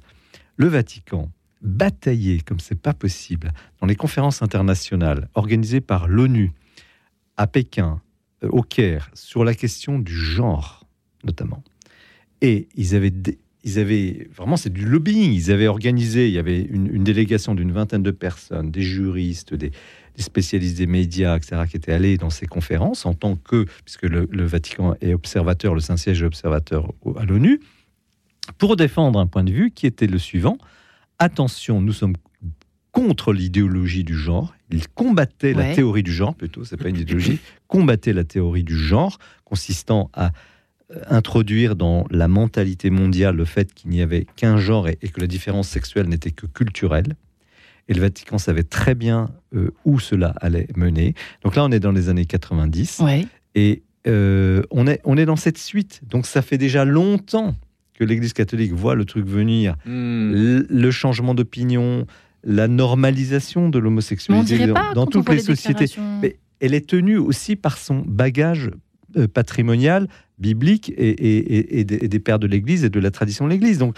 Speaker 4: le Vatican bataillait comme c'est pas possible dans les conférences internationales organisées par l'ONU à Pékin, euh, au Caire, sur la question du genre, notamment. Et ils avaient, ils avaient vraiment, c'est du lobbying. Ils avaient organisé, il y avait une, une délégation d'une vingtaine de personnes, des juristes, des, des spécialistes des médias, etc., qui étaient allés dans ces conférences en tant que, puisque le, le Vatican est observateur, le Saint-Siège est observateur à l'ONU, pour défendre un point de vue qui était le suivant attention, nous sommes contre l'idéologie du genre. Ils combattaient la théorie du genre, plutôt, c'est pas une idéologie, combattaient la théorie du genre, consistant à introduire dans la mentalité mondiale le fait qu'il n'y avait qu'un genre et, et que la différence sexuelle n'était que culturelle. Et le Vatican savait très bien euh, où cela allait mener. Donc là, on est dans les années 90
Speaker 2: Ouais.
Speaker 4: et euh, on, est, on est dans cette suite. Donc ça fait déjà longtemps que l'Église catholique voit le truc venir,
Speaker 3: Hmm.
Speaker 4: le changement d'opinion, la normalisation de l'homosexualité dans, toutes
Speaker 2: voit
Speaker 4: les sociétés. Mais elle est tenue aussi par son bagage euh, patrimonial, biblique et, des, pères de l'Église et de la tradition de l'Église. Donc,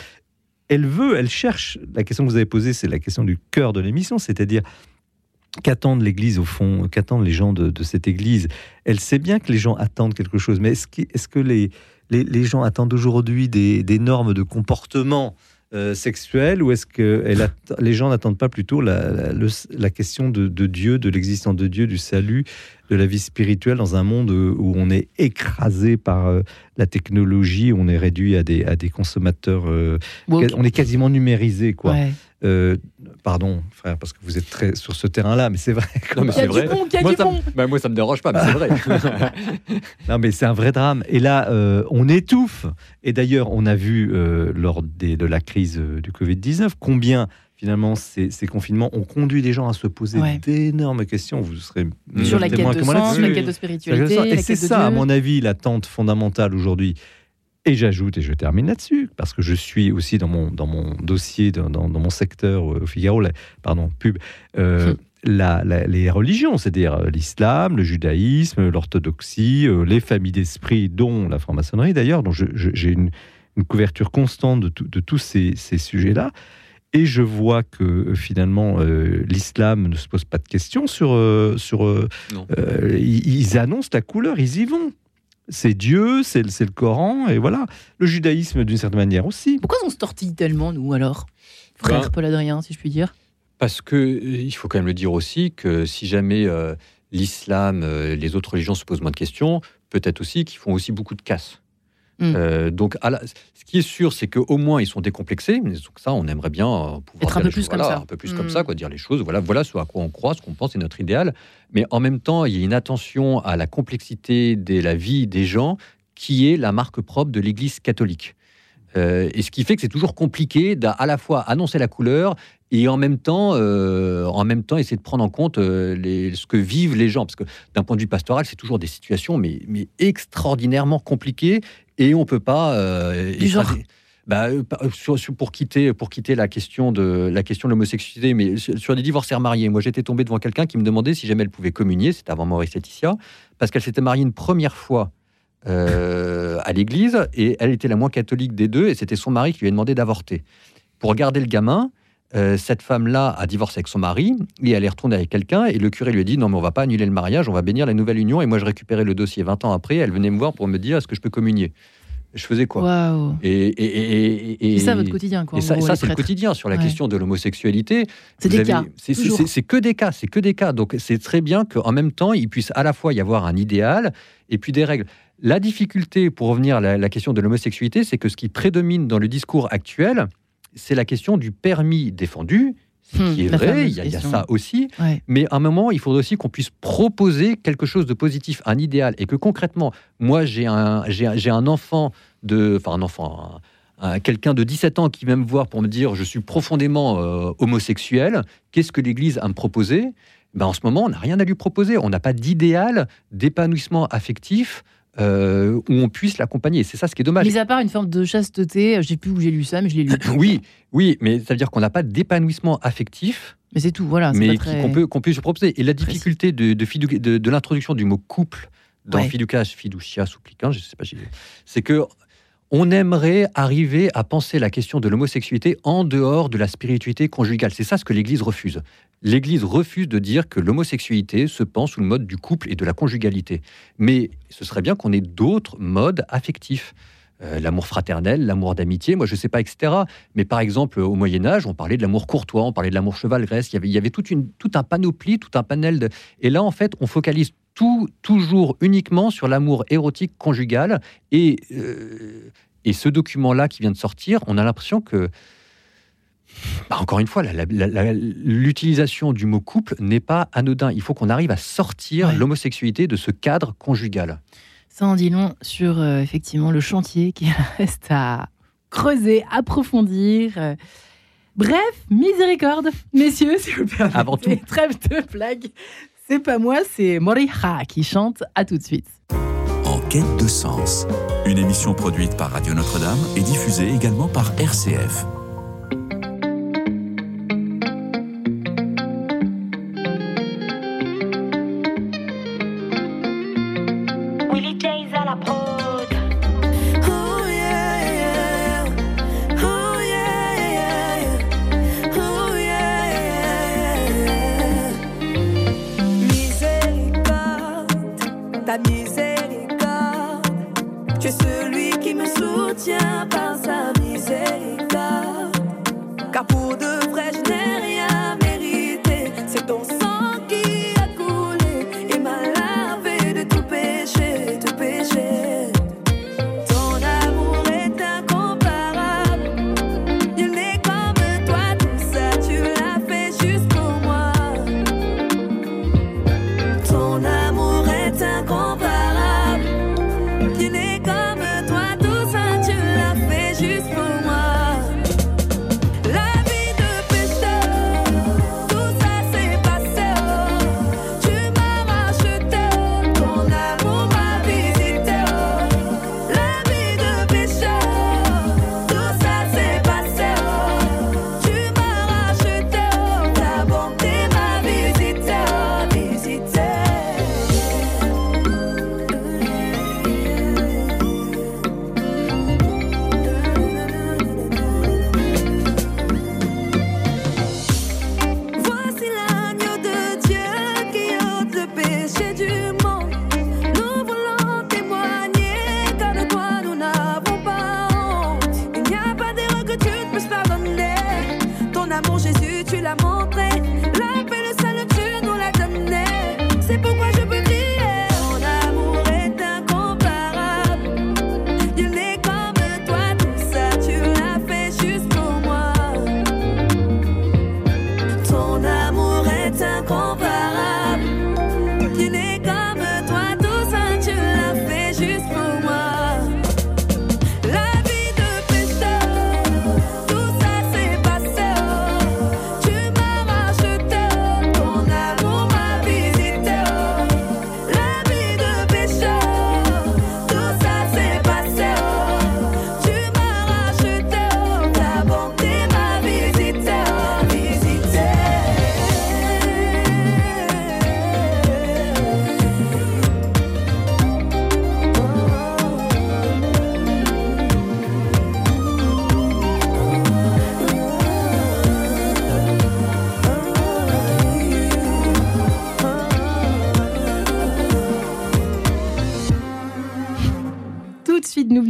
Speaker 4: elle veut, elle cherche. La question que vous avez posée, c'est la question du cœur de l'émission, c'est-à-dire qu'attendent l'Église au fond, qu'attendent les gens de, cette Église? Elle sait bien que les gens attendent quelque chose, mais est-ce que, les, gens attendent aujourd'hui des, normes de comportement euh, sexuel ou est-ce que les gens n'attendent pas plutôt la, question de Dieu, de l'existence de Dieu, du salut, de la vie spirituelle dans un monde euh, où on est écrasé par euh, la technologie, on est réduit à des, à des consommateurs, euh, on est quasiment numérisé quoi.
Speaker 2: Ouais.
Speaker 4: Euh, pardon frère, parce que vous êtes très sur ce terrain-là, mais c'est vrai.
Speaker 3: Non, mais
Speaker 2: Qu'il y a
Speaker 3: c'est
Speaker 2: du
Speaker 3: vrai.
Speaker 2: bon, qu'il y a
Speaker 3: moi,
Speaker 2: du
Speaker 3: ça,
Speaker 2: bon.
Speaker 3: me- bah, moi, ça me dérange pas, mais c'est vrai.
Speaker 4: Non, mais c'est un vrai drame. Et là, euh, on étouffe. Et d'ailleurs, on a vu euh, lors des- de la crise du Covid-19 combien finalement ces, ces confinements ont conduit les gens à se poser
Speaker 2: Ouais.
Speaker 4: d'énormes questions. Vous serez
Speaker 2: Sur la quête de sens, la quête de spiritualité,
Speaker 4: Et c'est ça, à mon avis, l'attente fondamentale aujourd'hui. Et j'ajoute, et je termine là-dessus, parce que je suis aussi dans mon, dans mon dossier, dans, dans- dans mon secteur euh, au Figaro, la- pardon, pub, euh, la- la- les religions, c'est-à-dire euh, l'islam, le judaïsme, l'orthodoxie, euh, les familles d'esprit, dont la franc-maçonnerie d'ailleurs, dont j'ai une, une couverture constante de, tout- de tous ces, ces sujets-là. Et je vois que euh, finalement, euh, l'islam ne se pose pas de questions sur. euh, sur euh, ils, ils annoncent la couleur, ils y vont. C'est Dieu, c'est le, c'est le Coran, et voilà. Le judaïsme, d'une certaine manière aussi.
Speaker 2: Pourquoi on se tortille tellement, nous, alors? Frère
Speaker 3: Ben-
Speaker 2: Paul Adrien, si je puis dire.
Speaker 3: Parce que il faut quand même le dire aussi que si jamais euh, l'islam, euh, les autres religions se posent moins de questions, peut-être aussi qu'ils font aussi beaucoup de casse.
Speaker 2: Mm.
Speaker 3: Euh, donc, à la- ce qui est sûr, c'est qu'au moins ils sont décomplexés. Mais donc ça, on aimerait bien euh, pouvoir
Speaker 2: Être un
Speaker 3: dire
Speaker 2: peu
Speaker 3: les
Speaker 2: plus
Speaker 3: choses,
Speaker 2: comme
Speaker 3: voilà,
Speaker 2: ça.
Speaker 3: un peu plus
Speaker 2: Mm.
Speaker 3: comme ça, quoi, dire les choses. Voilà, voilà ce à quoi on croit, ce qu'on pense, c'est notre idéal. Mais en même temps, il y a une attention à la complexité de la vie des gens qui est la marque propre de l'Église catholique. Euh, et ce qui fait que c'est toujours compliqué d'à la fois annoncer la couleur et en même temps, euh, en même temps essayer de prendre en compte euh, les, ce que vivent les gens. Parce que d'un point de vue pastoral, c'est toujours des situations mais, mais extraordinairement compliquées et on peut pas. euh,
Speaker 2: Du genre
Speaker 3: écraser- bah, euh, pour quitter pour quitter la question de la question de l'homosexualité, mais sur, les divorcés remariés, moi j'étais tombé devant quelqu'un qui me demandait si jamais elle pouvait communier, c'était avant Maurice Laetitia, parce qu'elle s'était mariée une première fois à l'église et elle était la moins catholique des deux et c'était son mari qui lui a demandé d'avorter. Pour garder le gamin, euh, cette femme-là a divorcé avec son mari et elle est retournée avec quelqu'un et le curé lui a dit non mais on va pas annuler le mariage, on va bénir la nouvelle union et moi je récupérais le dossier 20 ans après, elle venait me voir pour me dire est-ce que je peux communier? Je faisais quoi? Et, et, et,
Speaker 2: ça votre quotidien, quoi.
Speaker 3: et ça, c'est le quotidien sur la
Speaker 2: Ouais.
Speaker 3: question de l'homosexualité.
Speaker 2: C'est des
Speaker 3: avez-
Speaker 2: cas.
Speaker 3: C'est que des cas, c'est que des cas. Donc c'est très bien qu'en même temps, il puisse à la fois y avoir un idéal et puis des règles. La difficulté, pour revenir à la, la question de l'homosexualité, c'est que ce qui prédomine dans le discours actuel, c'est la question du permis défendu, ce
Speaker 2: Hmm,
Speaker 3: qui est
Speaker 2: la
Speaker 3: vrai, il y, a, il y a
Speaker 2: question.
Speaker 3: ça aussi.
Speaker 2: Ouais.
Speaker 3: Mais à un moment, il faudrait aussi qu'on puisse proposer quelque chose de positif, un idéal, et que concrètement, moi, j'ai un, j'ai enfant de, enfin un enfant, un- un- quelqu'un de 17 ans qui vient me voir pour me dire je suis profondément euh, homosexuel. Qu'est-ce que l'Église a à me proposer? Ben, en ce moment, on n'a rien à lui proposer. On n'a pas d'idéal d'épanouissement affectif euh, où on puisse l'accompagner. C'est ça ce qui est dommage.
Speaker 2: Mis à part une forme de chasteté, je sais plus où j'ai lu ça, mais je l'ai lu.
Speaker 3: Oui, oui, mais ça veut dire qu'on n'a pas d'épanouissement affectif
Speaker 2: Mais c'est tout, voilà.
Speaker 3: mais
Speaker 2: très-
Speaker 3: qu'on peut, qu'on peut se proposer. Et la difficulté de, de, fidu- de- de l'introduction du mot couple dans
Speaker 2: Ouais.
Speaker 3: fiducas, fiducia, suppliquant, je sais pas, c'est que on aimerait arriver à penser la question de l'homosexualité en dehors de la spiritualité conjugale. C'est ça ce que l'Église refuse. L'Église refuse de dire que l'homosexualité se pense sous le mode du couple et de la conjugalité. Mais ce serait bien qu'on ait d'autres modes affectifs. Euh, l'amour fraternel, l'amour d'amitié, moi je sais pas, etc. Mais par exemple, au Moyen Âge, on parlait de l'amour courtois, on parlait de l'amour chevaleresque, il y avait, il y avait toute une, tout un panoplie, tout un panel de... Et là, en fait, on focalise tout, toujours uniquement sur l'amour érotique conjugal. Et, euh, et ce document-là qui vient de sortir, on a l'impression que... bah, encore une fois, l'utilisation du mot couple n'est pas anodin. Il faut qu'on arrive à sortir
Speaker 2: Ouais.
Speaker 3: l'homosexualité de ce cadre conjugal.
Speaker 2: Ça en dit long sur euh, effectivement le chantier qui reste à creuser, approfondir. Bref, miséricorde, messieurs, si vous le permettez.
Speaker 3: Avant tout.
Speaker 2: Trêve de blague. C'est pas moi, c'est Moriha qui chante. À tout de suite.
Speaker 1: En quête de sens. Une émission produite par Radio Notre-Dame et diffusée également par RCF.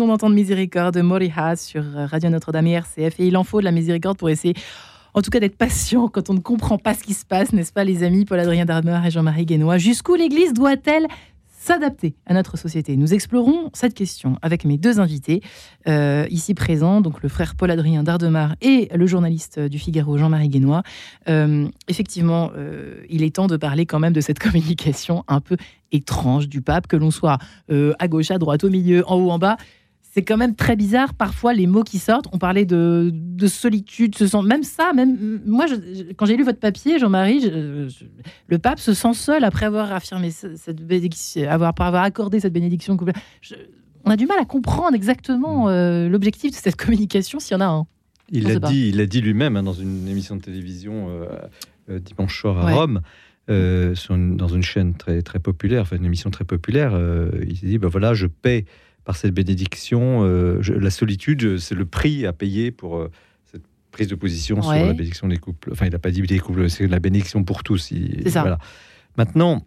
Speaker 2: D'entendre Miséricorde de Moriha sur Radio Notre-Dame et RCF. Et il en faut de la miséricorde pour essayer, en tout cas, d'être patient quand on ne comprend pas ce qui se passe, n'est-ce pas, les amis Paul-Adrien Darmer et Jean-Marie Guénois? Jusqu'où l'Église doit-elle s'adapter à notre société? Nous explorons cette question avec mes deux invités euh, ici présents, donc le frère Paul-Adrien Dardemar et le journaliste du Figaro Jean-Marie Guénois. Euh, effectivement, euh, il est temps de parler quand même de cette communication un peu étrange du pape, que l'on soit euh, à gauche, à droite, au milieu, en haut, en bas. C'est quand même très bizarre parfois les mots qui sortent. On parlait de, de solitude, se sent même ça, même moi, je- je- quand j'ai lu votre papier, Jean-Marie, je- je- le pape se sent seul après avoir affirmé ce- cette bénédiction, avoir, accordé cette bénédiction. On a du mal à comprendre exactement euh, l'objectif de cette communication, s'il y en a un.
Speaker 4: Il l'a dit, il l'a dit lui-même hein, dans une émission de télévision euh, euh, dimanche soir à
Speaker 2: Ouais.
Speaker 4: Rome, euh, sur une- dans une chaîne très très populaire, enfin une émission très populaire. il s'est dit, ben voilà, je paie par cette bénédiction, euh, je- la solitude, c'est le prix à payer pour euh, cette prise de position sur la bénédiction des couples. Enfin, il n'a pas dit des couples, c'est la bénédiction pour tous. il-
Speaker 2: C'est ça.
Speaker 4: Voilà. Maintenant.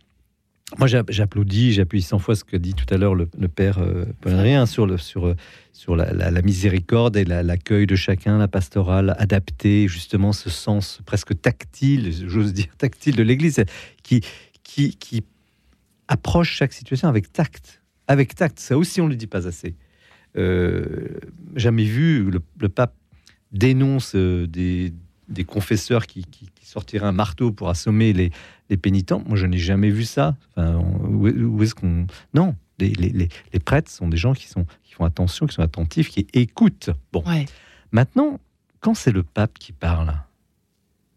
Speaker 4: Moi, j'a- j'applaudis, j'appuie 100 fois ce que dit tout à l'heure le, le père euh, Paul Adrien sur, le, sur, euh, sur la, la- la miséricorde et la- l'accueil de chacun, la pastorale adaptée, justement ce sens presque tactile, j'ose dire tactile de l'Église, qui, qui, qui approche chaque situation avec tact. Avec tact, ça aussi on ne le dit pas assez. Euh, jamais vu le, le pape dénonce euh, des, des confesseurs qui, qui- qui sortiraient un marteau pour assommer les, les pénitents. Moi, je n'ai jamais vu ça. Enfin, où, où est-ce qu'on... Non, les, les- les- les prêtres sont des gens qui, sont, qui font attention, qui sont attentifs, qui écoutent. Bon,
Speaker 2: Ouais.
Speaker 4: Maintenant, quand c'est le pape qui parle,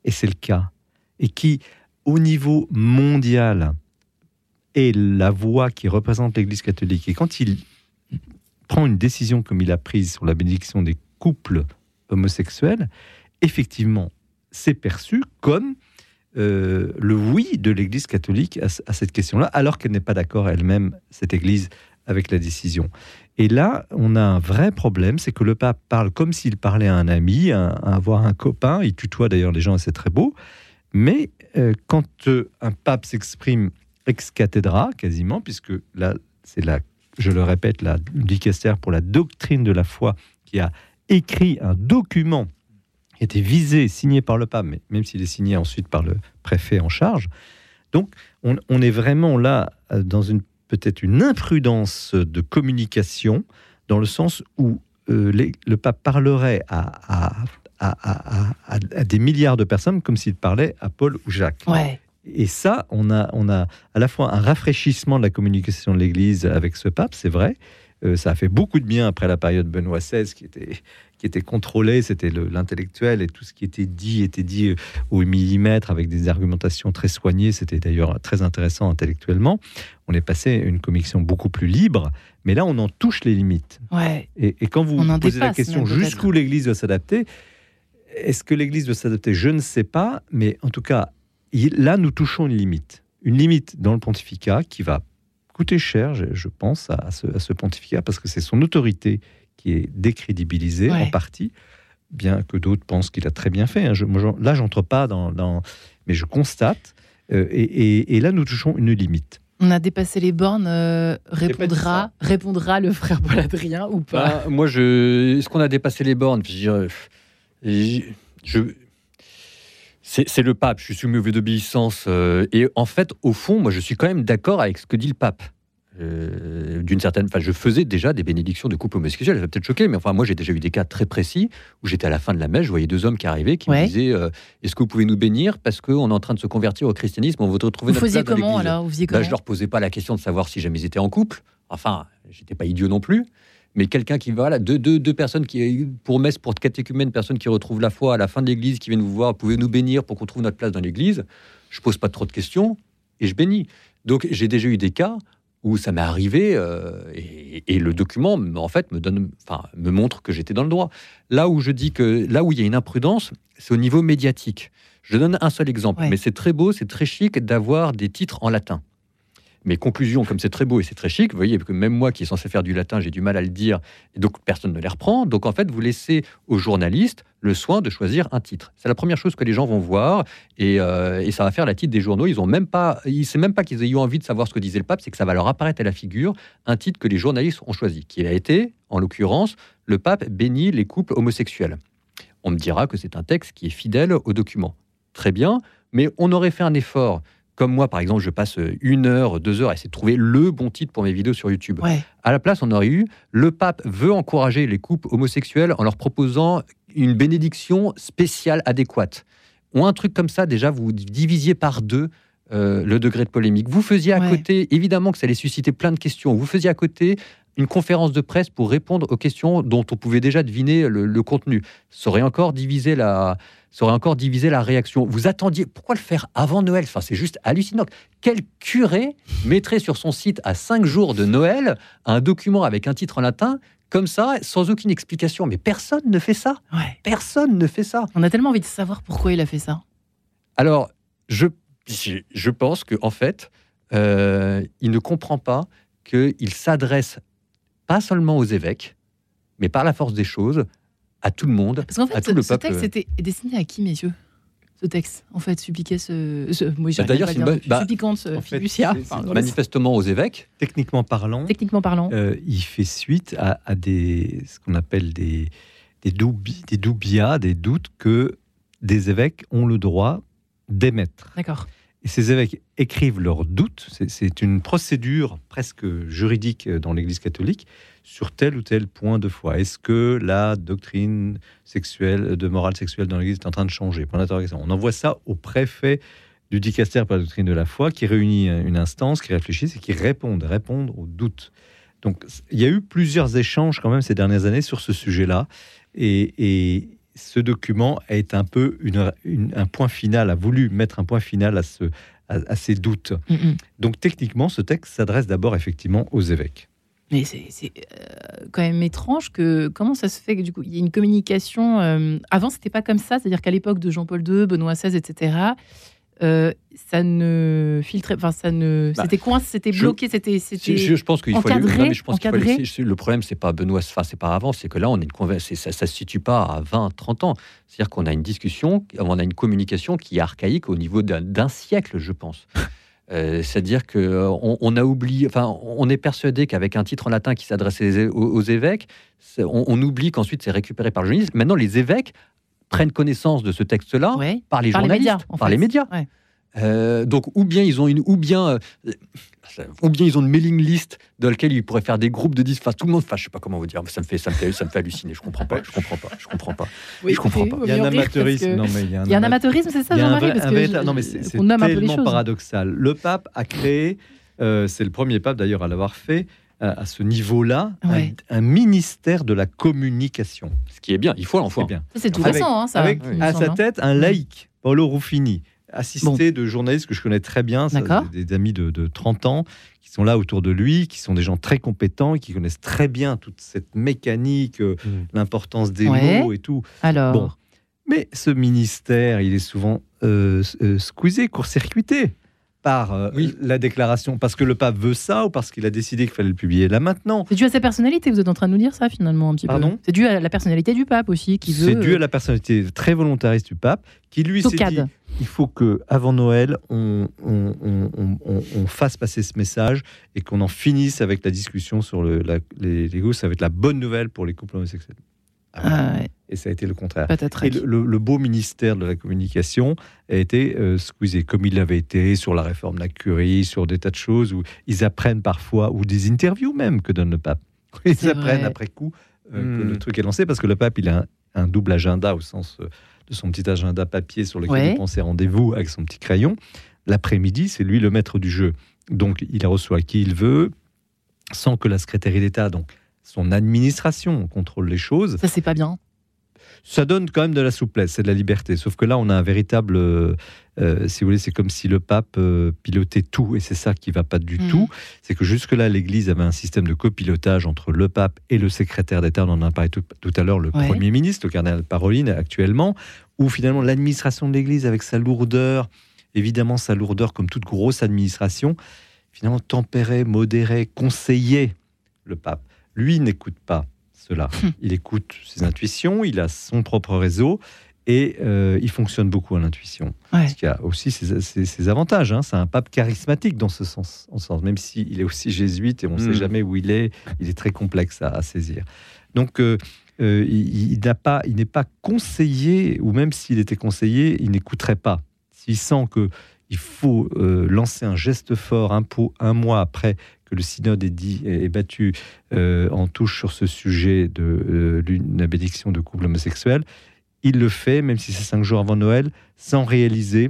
Speaker 4: et c'est le cas, et qui, au niveau mondial, est la voix qui représente l'Église catholique. Et quand il prend une décision comme il a prise sur la bénédiction des couples homosexuels, effectivement, c'est perçu comme euh, le oui de l'Église catholique à, cette question-là, alors qu'elle n'est pas d'accord elle-même, cette Église, avec la décision. Et là, on a un vrai problème, c'est que le pape parle comme s'il parlait à un ami, à, à avoir un copain, il tutoie d'ailleurs les gens et c'est très beau, mais euh, quand euh, un pape s'exprime ex cathedra, quasiment, puisque là, c'est la, je le répète, la dicaster pour la doctrine de la foi qui a écrit un document qui était visé, signé par le pape, mais même s'il est signé ensuite par le préfet en charge. Donc, on, est vraiment là euh, dans une peut-être une imprudence de communication, dans le sens où euh, le pape parlerait à, des milliards de personnes comme s'il parlait à Paul ou Jacques. Et ça, on a, on a à la fois un rafraîchissement de la communication de l'Église avec ce pape, c'est vrai. Euh, ça a fait beaucoup de bien après la période Benoît XVI qui était, qui était contrôlé, c'était le- l'intellectuel et tout ce qui était dit était dit euh, au millimètre avec des argumentations très soignées. C'était d'ailleurs très intéressant intellectuellement. On est passé à une communication beaucoup plus libre, mais là on en touche les limites.
Speaker 2: Ouais.
Speaker 4: Et, et quand vous
Speaker 2: On
Speaker 4: posez la question jusqu'où l'Église doit s'adapter, est-ce que l'Église doit s'adapter? Je ne sais pas, mais en tout cas, là, nous touchons une limite. Une limite dans le pontificat qui va coûter cher, je, pense, à, ce, à ce pontificat, parce que c'est son autorité qui est décrédibilisée
Speaker 2: Ouais.
Speaker 4: en partie, bien que d'autres pensent qu'il a très bien fait. hein. Je, moi, là, j'entre pas dans, dans- Mais je constate, euh, et, et- et là, nous touchons une limite.
Speaker 2: On a dépassé les bornes. euh, répondra, répondra le frère Paul Adrien ou pas
Speaker 3: Bah, moi, je... est-ce qu'on a dépassé les bornes? Je... C'est le pape, je suis soumis au vœu d'obéissance. euh, et en fait, au fond, moi, je suis quand même d'accord avec ce que dit le pape. Euh, D'une certaine, enfin, je faisais déjà des bénédictions de couple homosexuel. Ça va peut-être choquer, mais enfin, moi, j'ai déjà eu des cas très précis où j'étais à la fin de la messe, je voyais deux hommes qui arrivaient, qui
Speaker 2: Ouais.
Speaker 3: me disaient euh, Est-ce que vous pouvez nous bénir parce qu'on est en train de se convertir au christianisme, on veut retrouver
Speaker 2: Vous
Speaker 3: notre
Speaker 2: faisiez
Speaker 3: place dans
Speaker 2: comment
Speaker 3: l'Église
Speaker 2: alors? Vous faisiez
Speaker 3: bah,
Speaker 2: comment?
Speaker 3: je leur posais pas la question de savoir si jamais ils étaient en couple. Enfin, j'étais pas idiot non plus. Mais quelqu'un qui va là, deux, deux, deux personnes qui, pour messe, pour catéchumène, personnes qui retrouvent la foi à la fin de l'église, qui viennent vous voir, pouvez nous bénir pour qu'on trouve notre place dans l'église. Je pose pas trop de questions et je bénis. Donc j'ai déjà eu des cas où ça m'est arrivé euh, et, et le document, en fait, me donne, enfin, me montre que j'étais dans le droit. Là où je dis que là où il y a une imprudence, c'est au niveau médiatique. Je donne un seul exemple,
Speaker 2: Ouais.
Speaker 3: mais c'est très beau, c'est très chic d'avoir des titres en latin. Mes conclusions, comme c'est très beau et c'est très chic, vous voyez que même moi qui est censé faire du latin, j'ai du mal à le dire, et donc personne ne les reprend. Donc en fait, vous laissez aux journalistes le soin de choisir un titre. C'est la première chose que les gens vont voir, et, euh, ça va faire la titre des journaux. Ils ont même pas, ils c'est même pas qu'ils aient eu envie de savoir ce que disait le pape, c'est que ça va leur apparaître à la figure un titre que les journalistes ont choisi, qui a été, en l'occurrence, le pape bénit les couples homosexuels. On me dira que c'est un texte qui est fidèle au document. Très bien, mais on aurait fait un effort. Comme moi, par exemple, je passe une heure, deux heures à essayer de trouver le bon titre pour mes vidéos sur YouTube.
Speaker 2: Ouais.
Speaker 3: À la place, on aurait eu le pape veut encourager les couples homosexuels en leur proposant une bénédiction spéciale adéquate. Ou un truc comme ça, déjà, vous divisiez par deux euh, le degré de polémique. Vous faisiez à
Speaker 2: Ouais.
Speaker 3: côté, évidemment que ça allait susciter plein de questions, vous faisiez à côté une conférence de presse pour répondre aux questions dont on pouvait déjà deviner le, le contenu. Ça aurait encore divisé la, ça aurait encore divisé la réaction. Vous attendiez, pourquoi le faire avant Noël? Enfin, c'est juste hallucinant. Quel curé mettrait sur son site à cinq jours de Noël un document avec un titre en latin comme ça, sans aucune explication? Mais personne ne fait ça.
Speaker 2: Ouais.
Speaker 3: Personne ne fait ça.
Speaker 2: On a tellement envie de savoir pourquoi il a fait ça.
Speaker 3: Alors, je, je pense que en fait, euh, il ne comprend pas qu'il s'adresse pas seulement aux évêques, mais par la force des choses, à tout le monde.
Speaker 2: Parce qu'en
Speaker 3: À
Speaker 2: fait,
Speaker 3: tout le
Speaker 2: ce
Speaker 3: peuple.
Speaker 2: texte était destiné à qui, messieurs Ce texte, en fait, suppliquait ce. ce moi,
Speaker 3: d'ailleurs,
Speaker 2: à
Speaker 3: c'est une bah,
Speaker 2: Supplicante,
Speaker 4: en fait,
Speaker 2: fiducia.
Speaker 4: c'est-
Speaker 2: enfin,
Speaker 4: c'est
Speaker 2: voilà.
Speaker 3: Manifestement aux évêques.
Speaker 4: Techniquement parlant,
Speaker 2: Techniquement parlant.
Speaker 4: euh, il fait suite à, à des, ce qu'on appelle des, des, doubi- des doubias, des doutes que des évêques ont le droit d'émettre.
Speaker 2: D'accord.
Speaker 4: Ces évêques écrivent leurs doutes. C'est- une procédure presque juridique dans l'Église catholique sur tel ou tel point de foi. Est-ce que la doctrine sexuelle, de morale sexuelle dans l'Église est en train de changer? On envoie ça au préfet du dicaster pour la doctrine de la foi, qui réunit une instance, qui réfléchit et qui répondent aux doutes. Donc, il y a eu plusieurs échanges quand même ces dernières années sur ce sujet-là, et, et ce document est un peu une- une- un point final, a voulu mettre un point final à ce, à- à ses doutes.
Speaker 2: Mm, mm.
Speaker 4: Donc techniquement, ce texte s'adresse d'abord effectivement aux évêques.
Speaker 2: Mais c'est c'est, euh, quand même étrange que comment ça se fait que du coup il y a une communication. euh, avant c'était pas comme ça, c'est-à-dire qu'à l'époque de Jean-Paul II, Benoît XVI, etc. euh, ça ne filtrait, enfin ça ne,
Speaker 3: Bah,
Speaker 2: c'était coincé, c'était bloqué, c'était,
Speaker 3: Je,
Speaker 2: c'était.
Speaker 3: je- je pense qu'il faut aller-
Speaker 2: encadré,
Speaker 3: non, mais je pense qu'il faut aller- Le problème, c'est pas Benoît, enfin, c'est pas avant, c'est que là, on est une conver- c'est- ça, ça se situe pas à 20, 30 ans. C'est-à-dire qu'on a une discussion, on a une communication qui est archaïque au niveau d'un siècle, je pense. Euh, C'est-à-dire que euh, on, on a oublié, enfin, on est persuadé qu'avec un titre en latin qui s'adressait aux, aux évêques, on, on oublie qu'ensuite c'est récupéré par le journaliste. Maintenant, les évêques prennent connaissance de ce texte-là
Speaker 2: Ouais.
Speaker 3: par les
Speaker 2: Par les
Speaker 3: journalistes,
Speaker 2: médias, en
Speaker 3: par
Speaker 2: fait.
Speaker 3: les médias.
Speaker 2: Ouais.
Speaker 3: Euh, donc ou bien ils ont une ou bien euh, ou bien ils ont une mailing list dans laquelle ils pourraient faire des groupes de 10 enfin tout le monde enfin je sais pas comment vous dire ça me fait ça me fait ça me fait halluciner je comprends pas je comprends pas je comprends pas
Speaker 2: Oui,
Speaker 3: Je comprends pas.
Speaker 4: Il y a un amateurisme.
Speaker 2: que-
Speaker 4: Non, mais il y a un,
Speaker 2: Il y a un
Speaker 4: ama-
Speaker 2: amateurisme, c'est ça, Jean-Marie Parce que je-
Speaker 4: non, mais c'est
Speaker 2: les
Speaker 4: tellement paradoxal. Le pape a créé, euh, c'est le premier pape d'ailleurs à l'avoir fait, à, à ce niveau-là, un-
Speaker 2: Ouais.
Speaker 4: un, ministère de la communication.
Speaker 3: ce qui est bien il faut en
Speaker 4: C'est
Speaker 3: faut
Speaker 4: bien.
Speaker 2: Ça, c'est tout
Speaker 4: Avec-
Speaker 2: récent, hein, ça.
Speaker 4: Avec à sa
Speaker 2: hein.
Speaker 4: tête un laïc, Paolo Ruffini, assisté de journalistes que je connais très bien, ça, des, des amis de, de 30 ans, qui sont là autour de lui, qui sont des gens très compétents, et qui connaissent très bien toute cette mécanique, euh,
Speaker 3: Mm.
Speaker 4: l'importance des
Speaker 2: Ouais.
Speaker 4: mots et tout.
Speaker 2: Alors,
Speaker 4: Bon. Mais ce ministère, il est souvent euh, euh, squeezé, court-circuité par euh,
Speaker 3: Oui.
Speaker 4: la déclaration, parce que le pape veut ça ou parce qu'il a décidé qu'il fallait le publier là maintenant?
Speaker 2: c'est dû à sa personnalité, vous êtes en train de nous dire ça finalement un petit
Speaker 4: Pardon?
Speaker 2: Peu. C'est dû à la personnalité du pape aussi qui veut.
Speaker 4: C'est dû à la personnalité très volontariste du pape qui lui s'est dit il faut que avant Noël on, on- on- on- on- on fasse passer ce message et qu'on en finisse avec la discussion sur le, la, les, les gosses. Ça va être la bonne nouvelle pour les couples homosexuels. Ah ouais.
Speaker 2: Ah,
Speaker 4: Et ça a été le contraire. Et le, le- le beau ministère de la communication a été euh, squeezé, comme il l'avait été sur la réforme de la curie, sur des tas de choses où ils apprennent parfois, ou des interviews même que donne le pape. Ils
Speaker 2: C'est
Speaker 4: apprennent
Speaker 2: vrai.
Speaker 4: après coup euh, que
Speaker 3: Hmm.
Speaker 4: le truc est lancé, parce que le pape, il a un, un double agenda au sens euh, de son petit agenda papier sur lequel
Speaker 2: Ouais.
Speaker 4: il prend ses rendez-vous avec son petit crayon. L'après-midi, c'est lui le maître du jeu. Donc, il reçoit qui il veut, sans que la secrétaire d'État, donc son administration, contrôle les choses
Speaker 2: Ça, c'est pas bien.
Speaker 4: ça donne quand même de la souplesse, c'est de la liberté. Sauf que là, on a un véritable, euh, euh, si vous voulez, c'est comme si le pape euh, pilotait tout, et c'est ça qui va pas du
Speaker 2: Mm.
Speaker 4: tout. C'est que jusque-là, l'Église avait un système de copilotage entre le pape et le secrétaire d'État. On en a parlé tout, tout à l'heure, le
Speaker 2: Ouais.
Speaker 4: Premier ministre, le cardinal Paroline, actuellement, où finalement l'administration de l'Église, avec sa lourdeur, évidemment sa lourdeur comme toute grosse administration, finalement tempérait, modérait, conseillait le pape. Lui n'écoute pas cela. Il écoute ses intuitions, il a son propre réseau et euh, il fonctionne beaucoup à l'intuition.
Speaker 2: Ouais.
Speaker 4: Ce qui a aussi ses, ses- ses avantages. hein. C'est un pape charismatique dans ce sens, en ce sens même s'il est aussi jésuite et on ne sait
Speaker 3: Mm.
Speaker 4: jamais où il est, il est très complexe à, à saisir. Donc, euh, euh, il, il n'a pas, il n'est pas conseillé, ou même s'il était conseillé, il n'écouterait pas. S'il sent que il faut euh, lancer un geste fort un, po- un mois après que le synode est, dit, est battu euh, en touche sur ce sujet de euh, l'une- la bénédiction de couple homosexuel, il le fait, même si c'est cinq jours avant Noël, sans réaliser.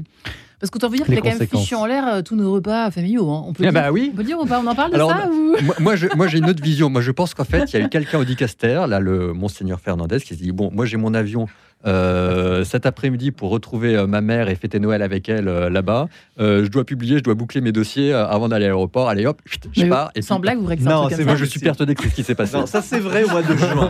Speaker 2: Parce qu'autant vous dire
Speaker 4: Les
Speaker 2: qu'il a quand même fichu en l'air euh, tous nos repas familiaux. hein. On peut
Speaker 3: Ah
Speaker 2: dire,
Speaker 3: bah oui.
Speaker 2: on peut dire ou pas On en parle de
Speaker 3: Alors,
Speaker 2: ça ou...
Speaker 3: moi, j'ai une autre vision. Moi, je pense qu'en fait, il y a eu quelqu'un au Dicaster, là, le Monseigneur Fernandez, qui s'est dit Bon, moi, j'ai mon avion euh, cet après-midi pour retrouver euh, ma mère et fêter Noël avec elle euh, là-bas. Euh, je dois publier, je dois boucler mes dossiers euh, avant d'aller à l'aéroport. Allez, hop, chut, je pars. Et
Speaker 2: Sans
Speaker 3: puis-
Speaker 2: blague, vous ça
Speaker 4: Non, c'est
Speaker 3: Moi, je suis persuadé que c'est ce qui s'est passé.
Speaker 4: Non, ça c'est vrai au mois de juin.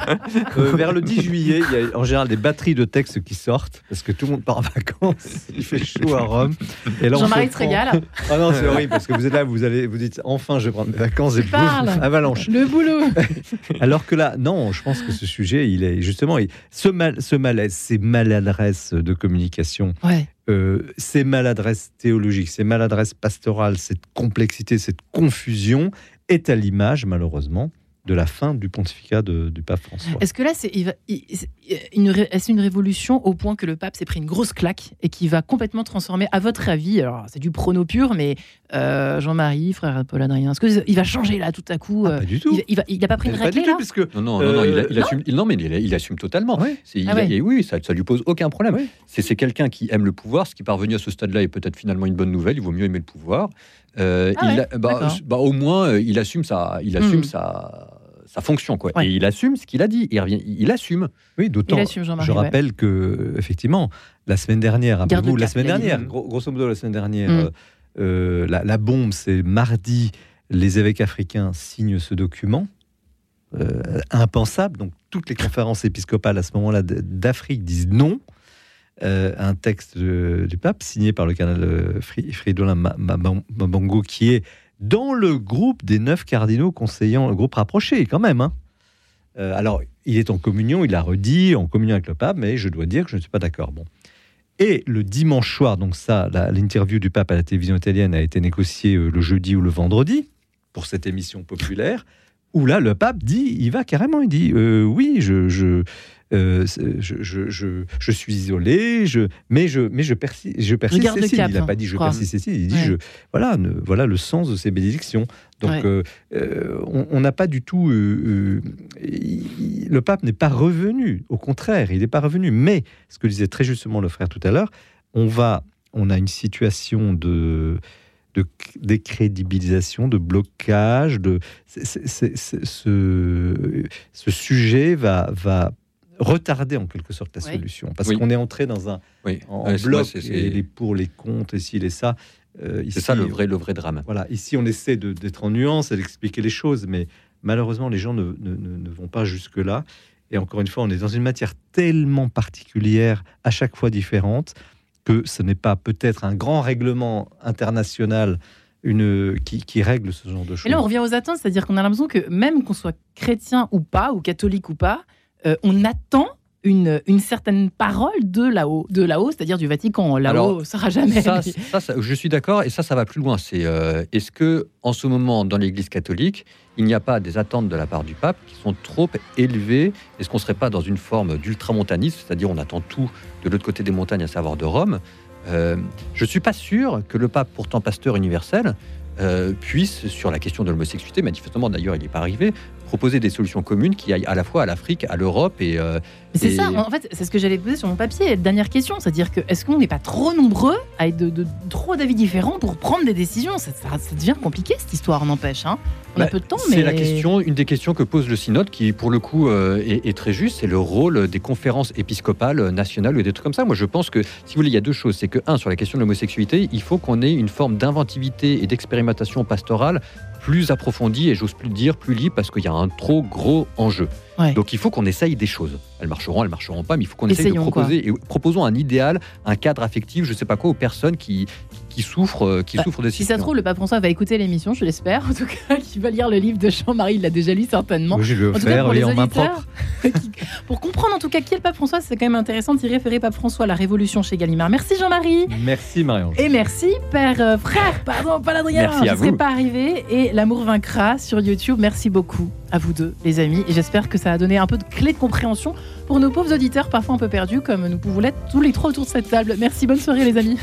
Speaker 4: Euh, vers le 10 juillet, il y a en général des batteries de textes qui sortent parce que tout le monde part en vacances. Il fait chaud à Rome.
Speaker 2: Jean-Marie
Speaker 4: se
Speaker 2: régale.
Speaker 4: Ah non, c'est horrible parce que vous êtes là, vous allez, vous dites enfin, je vais prendre mes vacances et boum, avalanche.
Speaker 2: Le boulot.
Speaker 4: Alors que là, non, je pense que ce sujet, il est justement, il- ce, mal, ce malaise, ces maladresses de communication,
Speaker 2: Ouais.
Speaker 4: Euh, ces maladresses théologiques, ces maladresses pastorales, cette complexité, cette confusion est à l'image, malheureusement, de la fin du pontificat de- du pape François.
Speaker 2: Est-ce que là, c'est une, révolution au point que le pape s'est pris une grosse claque et qui va complètement transformer, à votre avis, alors c'est du prono pur, mais euh, Jean-Marie, frère Paul Adrien, est-ce qu'il va changer là tout à coup
Speaker 4: Ah,
Speaker 2: euh,
Speaker 4: pas du tout.
Speaker 2: il, il va, il a pas pris une
Speaker 4: Pas du
Speaker 2: raclée
Speaker 4: tout,
Speaker 2: là
Speaker 4: puisque
Speaker 3: Non, non, non, non, il, a- il
Speaker 4: Euh,
Speaker 3: assume, il- non, mais il, il assume totalement.
Speaker 4: Ouais.
Speaker 2: Ah
Speaker 3: a-
Speaker 2: ouais.
Speaker 3: et oui, ça, ça lui pose aucun problème.
Speaker 4: Ouais.
Speaker 3: C'est quelqu'un qui aime le pouvoir, ce qui parvenu à ce stade-là est peut-être finalement une bonne nouvelle. Il vaut mieux aimer le pouvoir. Euh,
Speaker 2: Ah
Speaker 3: il bah, bah, au moins, euh, il assume sa, il assume
Speaker 2: Hmm.
Speaker 3: sa, sa fonction, quoi.
Speaker 2: Ouais.
Speaker 3: Et il assume ce qu'il a dit. Il revient, il assume.
Speaker 4: Oui, d'autant. Je
Speaker 2: ouais.
Speaker 4: rappelle que, effectivement, la semaine dernière, rappelez-vous,
Speaker 2: de
Speaker 4: la semaine dernière, gros- grosso modo, la semaine dernière,
Speaker 2: Mm.
Speaker 4: euh, euh, la, la bombe, c'est mardi, les évêques africains signent ce document. Euh, impensable. Donc, toutes les conférences épiscopales à ce moment-là d- d'Afrique disent non. Euh, à un texte de- du pape signé par le cardinal Fri- Fridolin Ma- Ma- Mabango, qui est dans le groupe des neuf cardinaux conseillants, le groupe rapproché quand même. hein. Euh, alors, il est en communion, il a redit, en communion avec le pape, mais je dois dire que je ne suis pas d'accord. Bon. Et le dimanche soir, donc ça, l'interview du pape à la télévision italienne a été négociée euh, le jeudi ou le vendredi pour cette émission populaire, où là, le pape dit, il va carrément, il dit, euh, oui, je, je, euh, je, je, je, je suis isolé, je, mais je, mais je persiste, je persiste Cécile.
Speaker 2: cap,
Speaker 4: il n'a pas dit je persiste Cécile, il dit,
Speaker 2: Ouais.
Speaker 4: je, voilà, ne- voilà le sens de ces bénédictions. Donc,
Speaker 2: Ouais.
Speaker 4: euh, euh, on n'a pas du tout. il- le pape n'est pas revenu. Au contraire, il n'est pas revenu. Mais ce que disait très justement le frère tout à l'heure, on va, on a une situation de de décrédibilisation, de blocage, de c'est- ce, ce sujet va va retarder en quelque sorte la
Speaker 2: Oui.
Speaker 4: solution parce
Speaker 3: Oui.
Speaker 4: qu'on est entré dans un
Speaker 3: Oui,
Speaker 4: en
Speaker 3: Ouais, c'est-
Speaker 4: bloc
Speaker 3: ouais, c'est-
Speaker 4: et
Speaker 3: c'est
Speaker 4: les pour les contre et ci et ça. Euh,
Speaker 3: c'est ça le vrai, le vrai drame.
Speaker 4: voilà, ici on essaie de- d'être en nuance et d'expliquer les choses, mais malheureusement les gens ne, ne- ne- ne vont pas jusque-là. Et encore une fois, on est dans une matière tellement particulière, à chaque fois différente, que ce n'est pas peut-être un grand règlement international une, qui, qui règle ce genre de choses.
Speaker 2: Et là, on revient aux attentes, c'est-à-dire qu'on a l'impression que même qu'on soit chrétien ou pas, ou catholique ou pas, euh, on attend une, une certaine parole de là-haut, de là-haut, c'est-à-dire du Vatican. Là-haut,
Speaker 3: Alors,
Speaker 2: sera jamais.
Speaker 3: Ça, ça, ça, je suis d'accord, et ça, ça va plus loin. C'est euh, est-ce que, en ce moment, dans l'Église catholique, il n'y a pas des attentes de la part du pape qui sont trop élevées? Est-ce qu'on serait pas dans une forme d'ultramontanisme, c'est-à-dire on attend tout de l'autre côté des montagnes, à savoir de Rome? Euh, Je suis pas sûr que le pape, pourtant pasteur universel, euh, puisse, sur la question de l'homosexualité, manifestement d'ailleurs il n'est pas arrivé, proposer des solutions communes qui aillent à la fois à l'Afrique, à l'Europe et, euh,
Speaker 2: C'est
Speaker 3: Et-
Speaker 2: ça, en fait, c'est ce que j'allais poser sur mon papier. Dernière question, c'est-à-dire que est-ce qu'on n'est pas trop nombreux à être de, de- trop d'avis différents pour prendre des décisions? Ça, ça- ça devient compliqué cette histoire, n'empêche. Hein. On a
Speaker 3: Bah,
Speaker 2: peu de temps, mais
Speaker 3: C'est la question, une des questions que pose le synode, qui pour le coup euh, est, est très juste, c'est le rôle des conférences épiscopales euh, nationales ou des trucs comme ça. Moi, je pense que, si vous voulez, il y a deux choses. C'est que, un, sur la question de l'homosexualité, il faut qu'on ait une forme d'inventivité et d'expérimentation pastorale plus approfondie et j'ose plus dire, plus libre, parce qu'il y a un trop gros enjeu.
Speaker 2: Ouais.
Speaker 3: Donc il faut qu'on essaye des choses. Elles marcheront, elles marcheront pas, mais il faut qu'on essaye de proposer. Et proposons un idéal, un cadre affectif, je sais pas quoi, aux personnes qui, qui souffrent, euh, qui
Speaker 2: Bah,
Speaker 3: souffrent de
Speaker 2: Si ça se trouve, le pape François va écouter l'émission, je l'espère. En tout cas, qu'il va lire le livre de Jean-Marie, il l'a déjà lu certainement.
Speaker 4: Oui, je vais
Speaker 2: En cas, pour les
Speaker 4: en main propre.
Speaker 2: qui- pour comprendre en tout cas qui est le pape François, c'est quand même intéressant d'y référer pape François, la révolution chez Gallimard. Merci Jean-Marie.
Speaker 4: Merci Marion.
Speaker 2: Et merci, père, euh, frère, pardon, pas l'Adrien,
Speaker 3: Merci
Speaker 2: je
Speaker 3: à
Speaker 2: ne serais
Speaker 3: vous.
Speaker 2: pas arrivé. Et l'amour vaincra sur YouTube. Merci beaucoup à vous deux, les amis. Et j'espère que ça a donné un peu de clé de compréhension pour nos pauvres auditeurs, parfois un peu perdus, comme nous pouvons l'être tous les trois autour de cette table. Merci, bonne soirée, les amis.